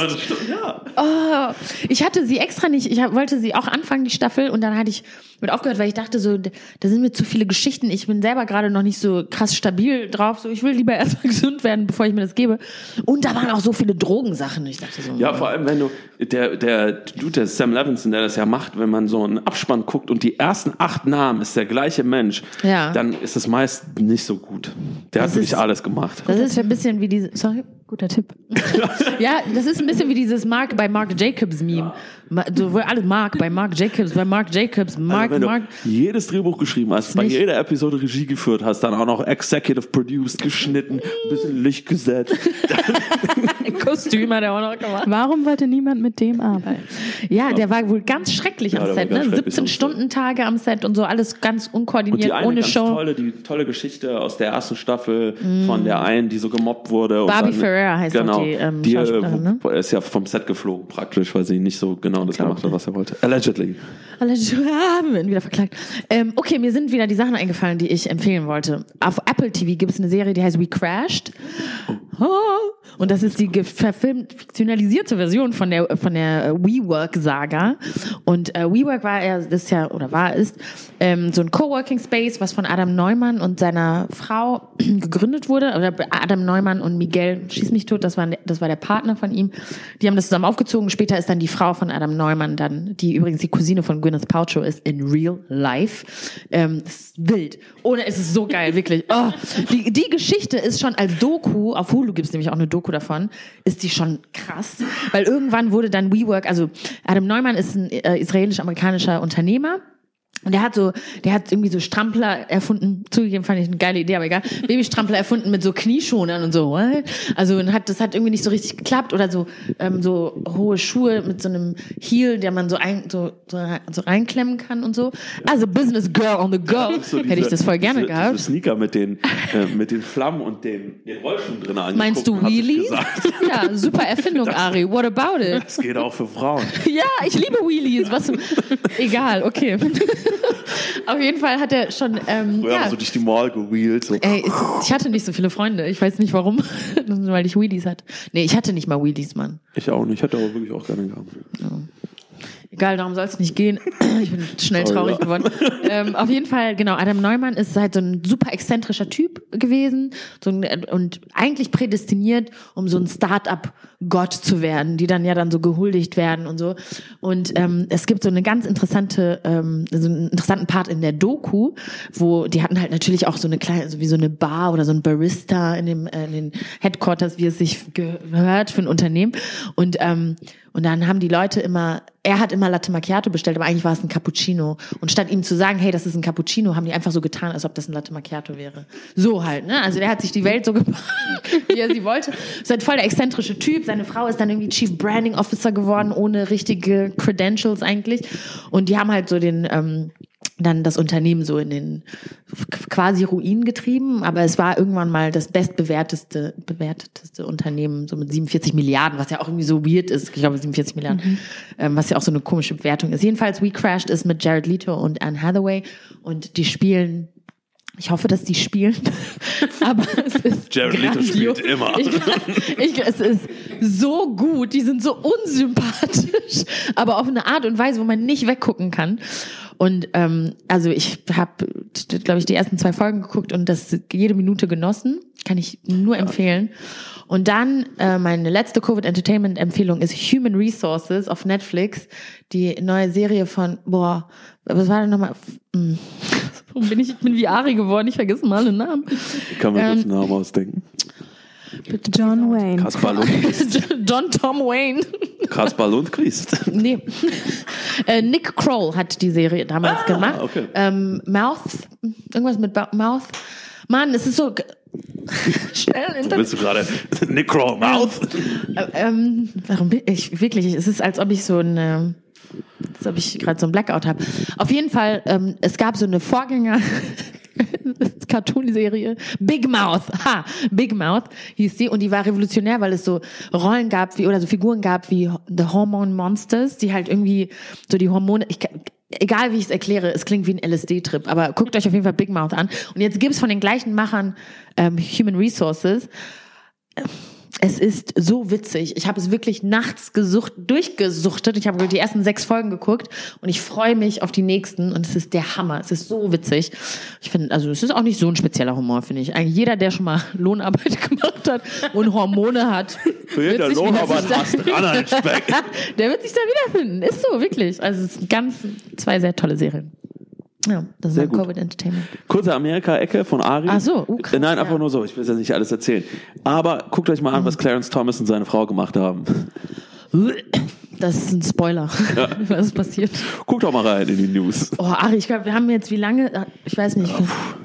Ja. Oh, ich hatte sie extra nicht, ich wollte sie auch anfangen, die Staffel, und dann hatte ich mit aufgehört, weil ich dachte so, da sind mir zu viele Geschichten. Ich bin selber gerade noch nicht so krass stabil drauf. So, ich will lieber erstmal gesund werden, bevor ich mir das gebe. Und da waren auch so viele Drogensachen. Ich dachte so, Ja, vor allem, wenn du, der, der Dude, der Sam Levinson, der das ja macht, wenn man so einen Abspann guckt und die ersten acht Namen ist der gleiche Mensch, Ja. dann ist es meist nicht so gut. Der hat Das wirklich ist- alles gemacht. Das ist ein bisschen wie diese, sorry? Guter Tipp. Ja, das ist ein bisschen wie dieses Mark bei Mark Jacobs Meme. Ma- So, wo alles Mark bei Mark Jacobs, bei Mark Jacobs, Mark, Also Mark. du jedes Drehbuch geschrieben hast, bei nicht- jeder Episode Regie geführt hast, dann auch noch Executive Produced, geschnitten, ein bisschen Licht gesetzt. Kostüm hat er auch noch gemacht. Warum wollte niemand mit dem arbeiten? Ja, der war wohl ganz schrecklich Ja, am Set, ne? schrecklich 17 am Set. Stunden Tage am Set und so, alles ganz Und unkoordiniert, die eine ohne ganz Show. tolle, die tolle Geschichte aus der ersten Staffel von der einen, die so gemobbt wurde. und Barbie dann- Ferreira heißt genau, die, ähm, die äh, Schauspielerin, ne? ist ja vom Set geflogen praktisch, weil sie nicht so genau das gemacht hat, was er wollte. Allegedly. Alle werden wieder verklagt. Ähm, okay, mir sind wieder die Sachen eingefallen, die ich empfehlen wollte. Auf Apple TV gibt es eine Serie, die heißt We Crashed. Oh. Und das ist die verfilmt, fiktionalisierte Version von der, von der äh, WeWork-Saga. Und äh, WeWork war ja, ist ja, oder war, ist, ähm, so ein Coworking Space, was von Adam Neumann und seiner Frau gegründet wurde. Oder Adam Neumann und Miguel, schieß mich tot, das war, das war der Partner von ihm. Die haben das zusammen aufgezogen. Später ist dann die Frau von Adam Neumann dann, die übrigens die Cousine von Gwyneth Paltrow ist, in real life. Ähm, ist wild. Ohne, es ist so geil, wirklich. Oh, die, die Geschichte ist schon als Doku, auf Hulu gibt es nämlich auch eine Doku davon, ist die schon krass. Weil irgendwann wurde dann WeWork, also Adam Neumann ist ein äh, israelisch-amerikanischer Unternehmer. Und der hat so, der hat irgendwie so Strampler erfunden. Zugegeben fand ich eine geile Idee, aber egal. Babystrampler erfunden mit so Knieschonern und so. What? Also und hat, das hat irgendwie nicht so richtig geklappt oder so, ähm, so hohe Schuhe mit so einem Heel, der man so, ein, so, so, so reinklemmen kann und so. Also Business Girl on the go. So Hätte ich das voll gerne diese, gehabt. Diese Sneaker mit den, äh, mit den Flammen und den, den Rollschuhen drin Meinst du Wheelies? Ja, super Erfindung, Ari. What about it? Das geht auch für Frauen. Ja, ich liebe Wheelies. Was? Egal, okay. Auf jeden Fall hat er schon. Ähm, Früher haben ja. wir so durch die Mall gewheelt. So. Ey, ich hatte nicht so viele Freunde. Ich weiß nicht warum. Weil ich Wheelies hatte. Nee, ich hatte nicht mal Wheelies, Mann. Ich auch nicht, ich hätte aber wirklich auch gerne gehabt. Egal, darum soll es nicht gehen. Ich bin schnell Sorry, traurig ja. geworden. Ähm, auf jeden Fall, genau, Adam Neumann ist halt so ein super exzentrischer Typ gewesen so ein, und eigentlich prädestiniert, um so ein Start-up-Gott zu werden, die dann ja dann so gehuldigt werden und so. Und ähm, es gibt so eine ganz interessante, ähm, so einen interessanten Part in der Doku, wo die hatten halt natürlich auch so eine kleine, so wie so eine Bar oder so ein Barista in, dem, äh, in den Headquarters, wie es sich gehört für ein Unternehmen. Und ähm, und dann haben die Leute immer, er hat immer Latte Macchiato bestellt, aber eigentlich war es ein Cappuccino. Und statt ihm zu sagen, hey, das ist ein Cappuccino, haben die einfach so getan, als ob das ein Latte Macchiato wäre. So halt, ne? Also der hat sich die Welt so gebaut, wie er sie wollte. Ist halt voll der exzentrische Typ. Seine Frau ist dann irgendwie Chief Branding Officer geworden, ohne richtige Credentials eigentlich. Und die haben halt so den, ähm, dann das Unternehmen so in den quasi Ruin getrieben, aber es war irgendwann mal das bestbewerteste bewerteteste Unternehmen, so mit 47 Milliarden, was ja auch irgendwie so weird ist. Ich glaube 47 Milliarden, ähm, was ja auch so eine komische Bewertung ist. Jedenfalls We Crashed ist mit Jared Leto und Anne Hathaway und die spielen ich hoffe, dass die spielen, aber es ist Jared Leto spielt immer. Ich, ich, es ist so gut, die sind so unsympathisch, aber auf eine Art und Weise, wo man nicht weggucken kann. Und ähm, also ich habe, glaube ich, die ersten zwei Folgen geguckt und das jede Minute genossen. Kann ich nur empfehlen. Und dann äh, meine letzte Covid-Entertainment-Empfehlung ist Human Resources auf Netflix. Die neue Serie von, boah, was war denn nochmal? Hm. Warum bin ich, ich bin wie Ari geworden? Ich vergesse mal den Namen. Ich kann mir Ähm, einen Namen ausdenken. John Wayne. Kaspar Lundquist. John Tom Wayne. Kaspar Lundquist. Nee. äh, Nick Kroll hat die Serie damals Ah, gemacht. okay. Ähm, Mouth, irgendwas mit Ba- Mouth. Mann, es ist so schnell. Internet. Willst du gerade Necro Mouth? Äh, ähm, warum bin ich wirklich? Es ist, als ob ich so eine, als ob ich gerade so ein Blackout habe. Auf jeden Fall, ähm, es gab so eine Vorgänger. Cartoonserie. Big Mouth. Ha, Big Mouth hieß die und die war revolutionär, weil es so Rollen gab wie oder so Figuren gab wie The Hormone Monsters, die halt irgendwie so die Hormone ich, egal wie ich es erkläre, es klingt wie ein LSD-Trip, aber guckt euch auf jeden Fall Big Mouth an. Und jetzt gibt's von den gleichen Machern ähm, Human Resources. Es ist so witzig. Ich habe es wirklich nachts gesucht, durchgesuchtet. Ich habe die ersten sechs Folgen geguckt und ich freue mich auf die nächsten und es ist der Hammer. Es ist so witzig. Ich finde, also es ist auch nicht so ein spezieller Humor, finde ich. Eigentlich jeder, der schon mal Lohnarbeit gemacht hat und Hormone hat, Für jeder sich Lohnarbeit Speck. der wird sich da wiederfinden. Ist so, wirklich. Also es sind ganz zwei sehr tolle Serien. Ja, das ist Sehr ein gut. Covid Entertainment. Kurze Amerika-Ecke von Ari. Ach so, uh, krass, Nein, einfach ja. nur so. Ich will jetzt nicht alles erzählen. Aber guckt euch mal an, was Clarence Thomas und seine Frau gemacht haben. Das ist ein Spoiler, was ist passiert. Guckt doch mal rein in die News. Oh, Ari, ich glaube, wir haben jetzt wie lange? Ich weiß nicht.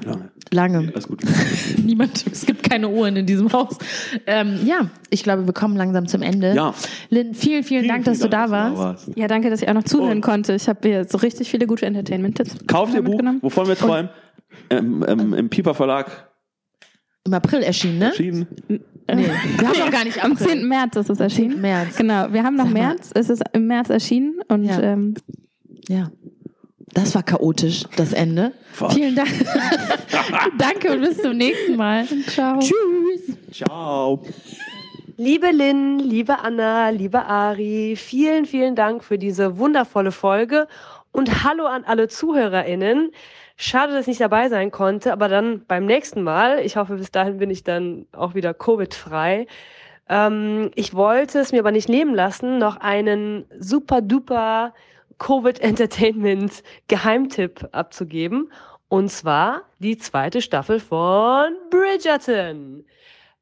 Lange. Lange. Alles gut. Niemand, es gibt keine Uhren in diesem Haus. Ähm, ja, ich glaube, wir kommen langsam zum Ende. Ja. Lynn, vielen, vielen, Dank, dass du da warst. Ja, danke, dass ich auch noch zuhören Und- konnte. Ich habe hier so richtig viele gute Entertainment-Tipps Kauft ihr Buch, wovon wir träumen. Ähm, ähm, Im Piper Verlag Im April erschienen, ne? erschienen. Nee, wir haben noch gar nicht Am April. 10. März ist es erschienen. 10. März. Genau, wir haben noch. März. Es ist im März erschienen und Ja. ähm, Ja. Das war chaotisch, das Ende. Fuck. Vielen Dank. Danke und bis zum nächsten Mal. ciao. Tschüss. Ciao. Liebe Lynn, liebe Anna, liebe Ari, vielen, vielen Dank für diese wundervolle Folge und hallo an alle ZuhörerInnen. Schade, dass ich nicht dabei sein konnte, aber dann beim nächsten Mal, ich hoffe, bis dahin bin ich dann auch wieder Covid-frei. Ähm, ich wollte es mir aber nicht nehmen lassen, noch einen super duper Covid-Entertainment-Geheimtipp abzugeben. Und zwar die zweite Staffel von Bridgerton.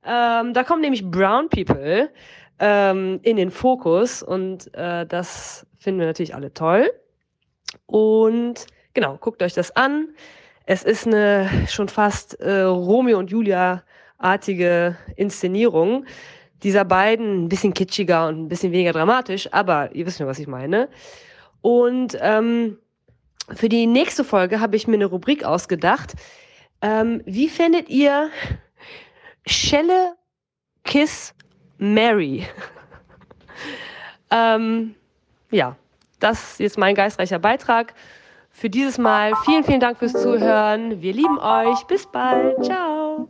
Ähm, da kommen nämlich Brown People ähm, in den Fokus und äh, das finden wir natürlich alle toll. Und genau, guckt euch das an. Es ist eine schon fast äh, Romeo und Julia-artige Inszenierung dieser beiden, ein bisschen kitschiger und ein bisschen weniger dramatisch, aber ihr wisst schon, was ich meine. Und ähm, für die nächste Folge habe ich mir eine Rubrik ausgedacht. Ähm, wie findet ihr Schelle Kiss Mary. ähm, ja, das ist jetzt mein geistreicher Beitrag für dieses Mal. Vielen, vielen Dank fürs Zuhören. Wir lieben euch. Bis bald. Ciao.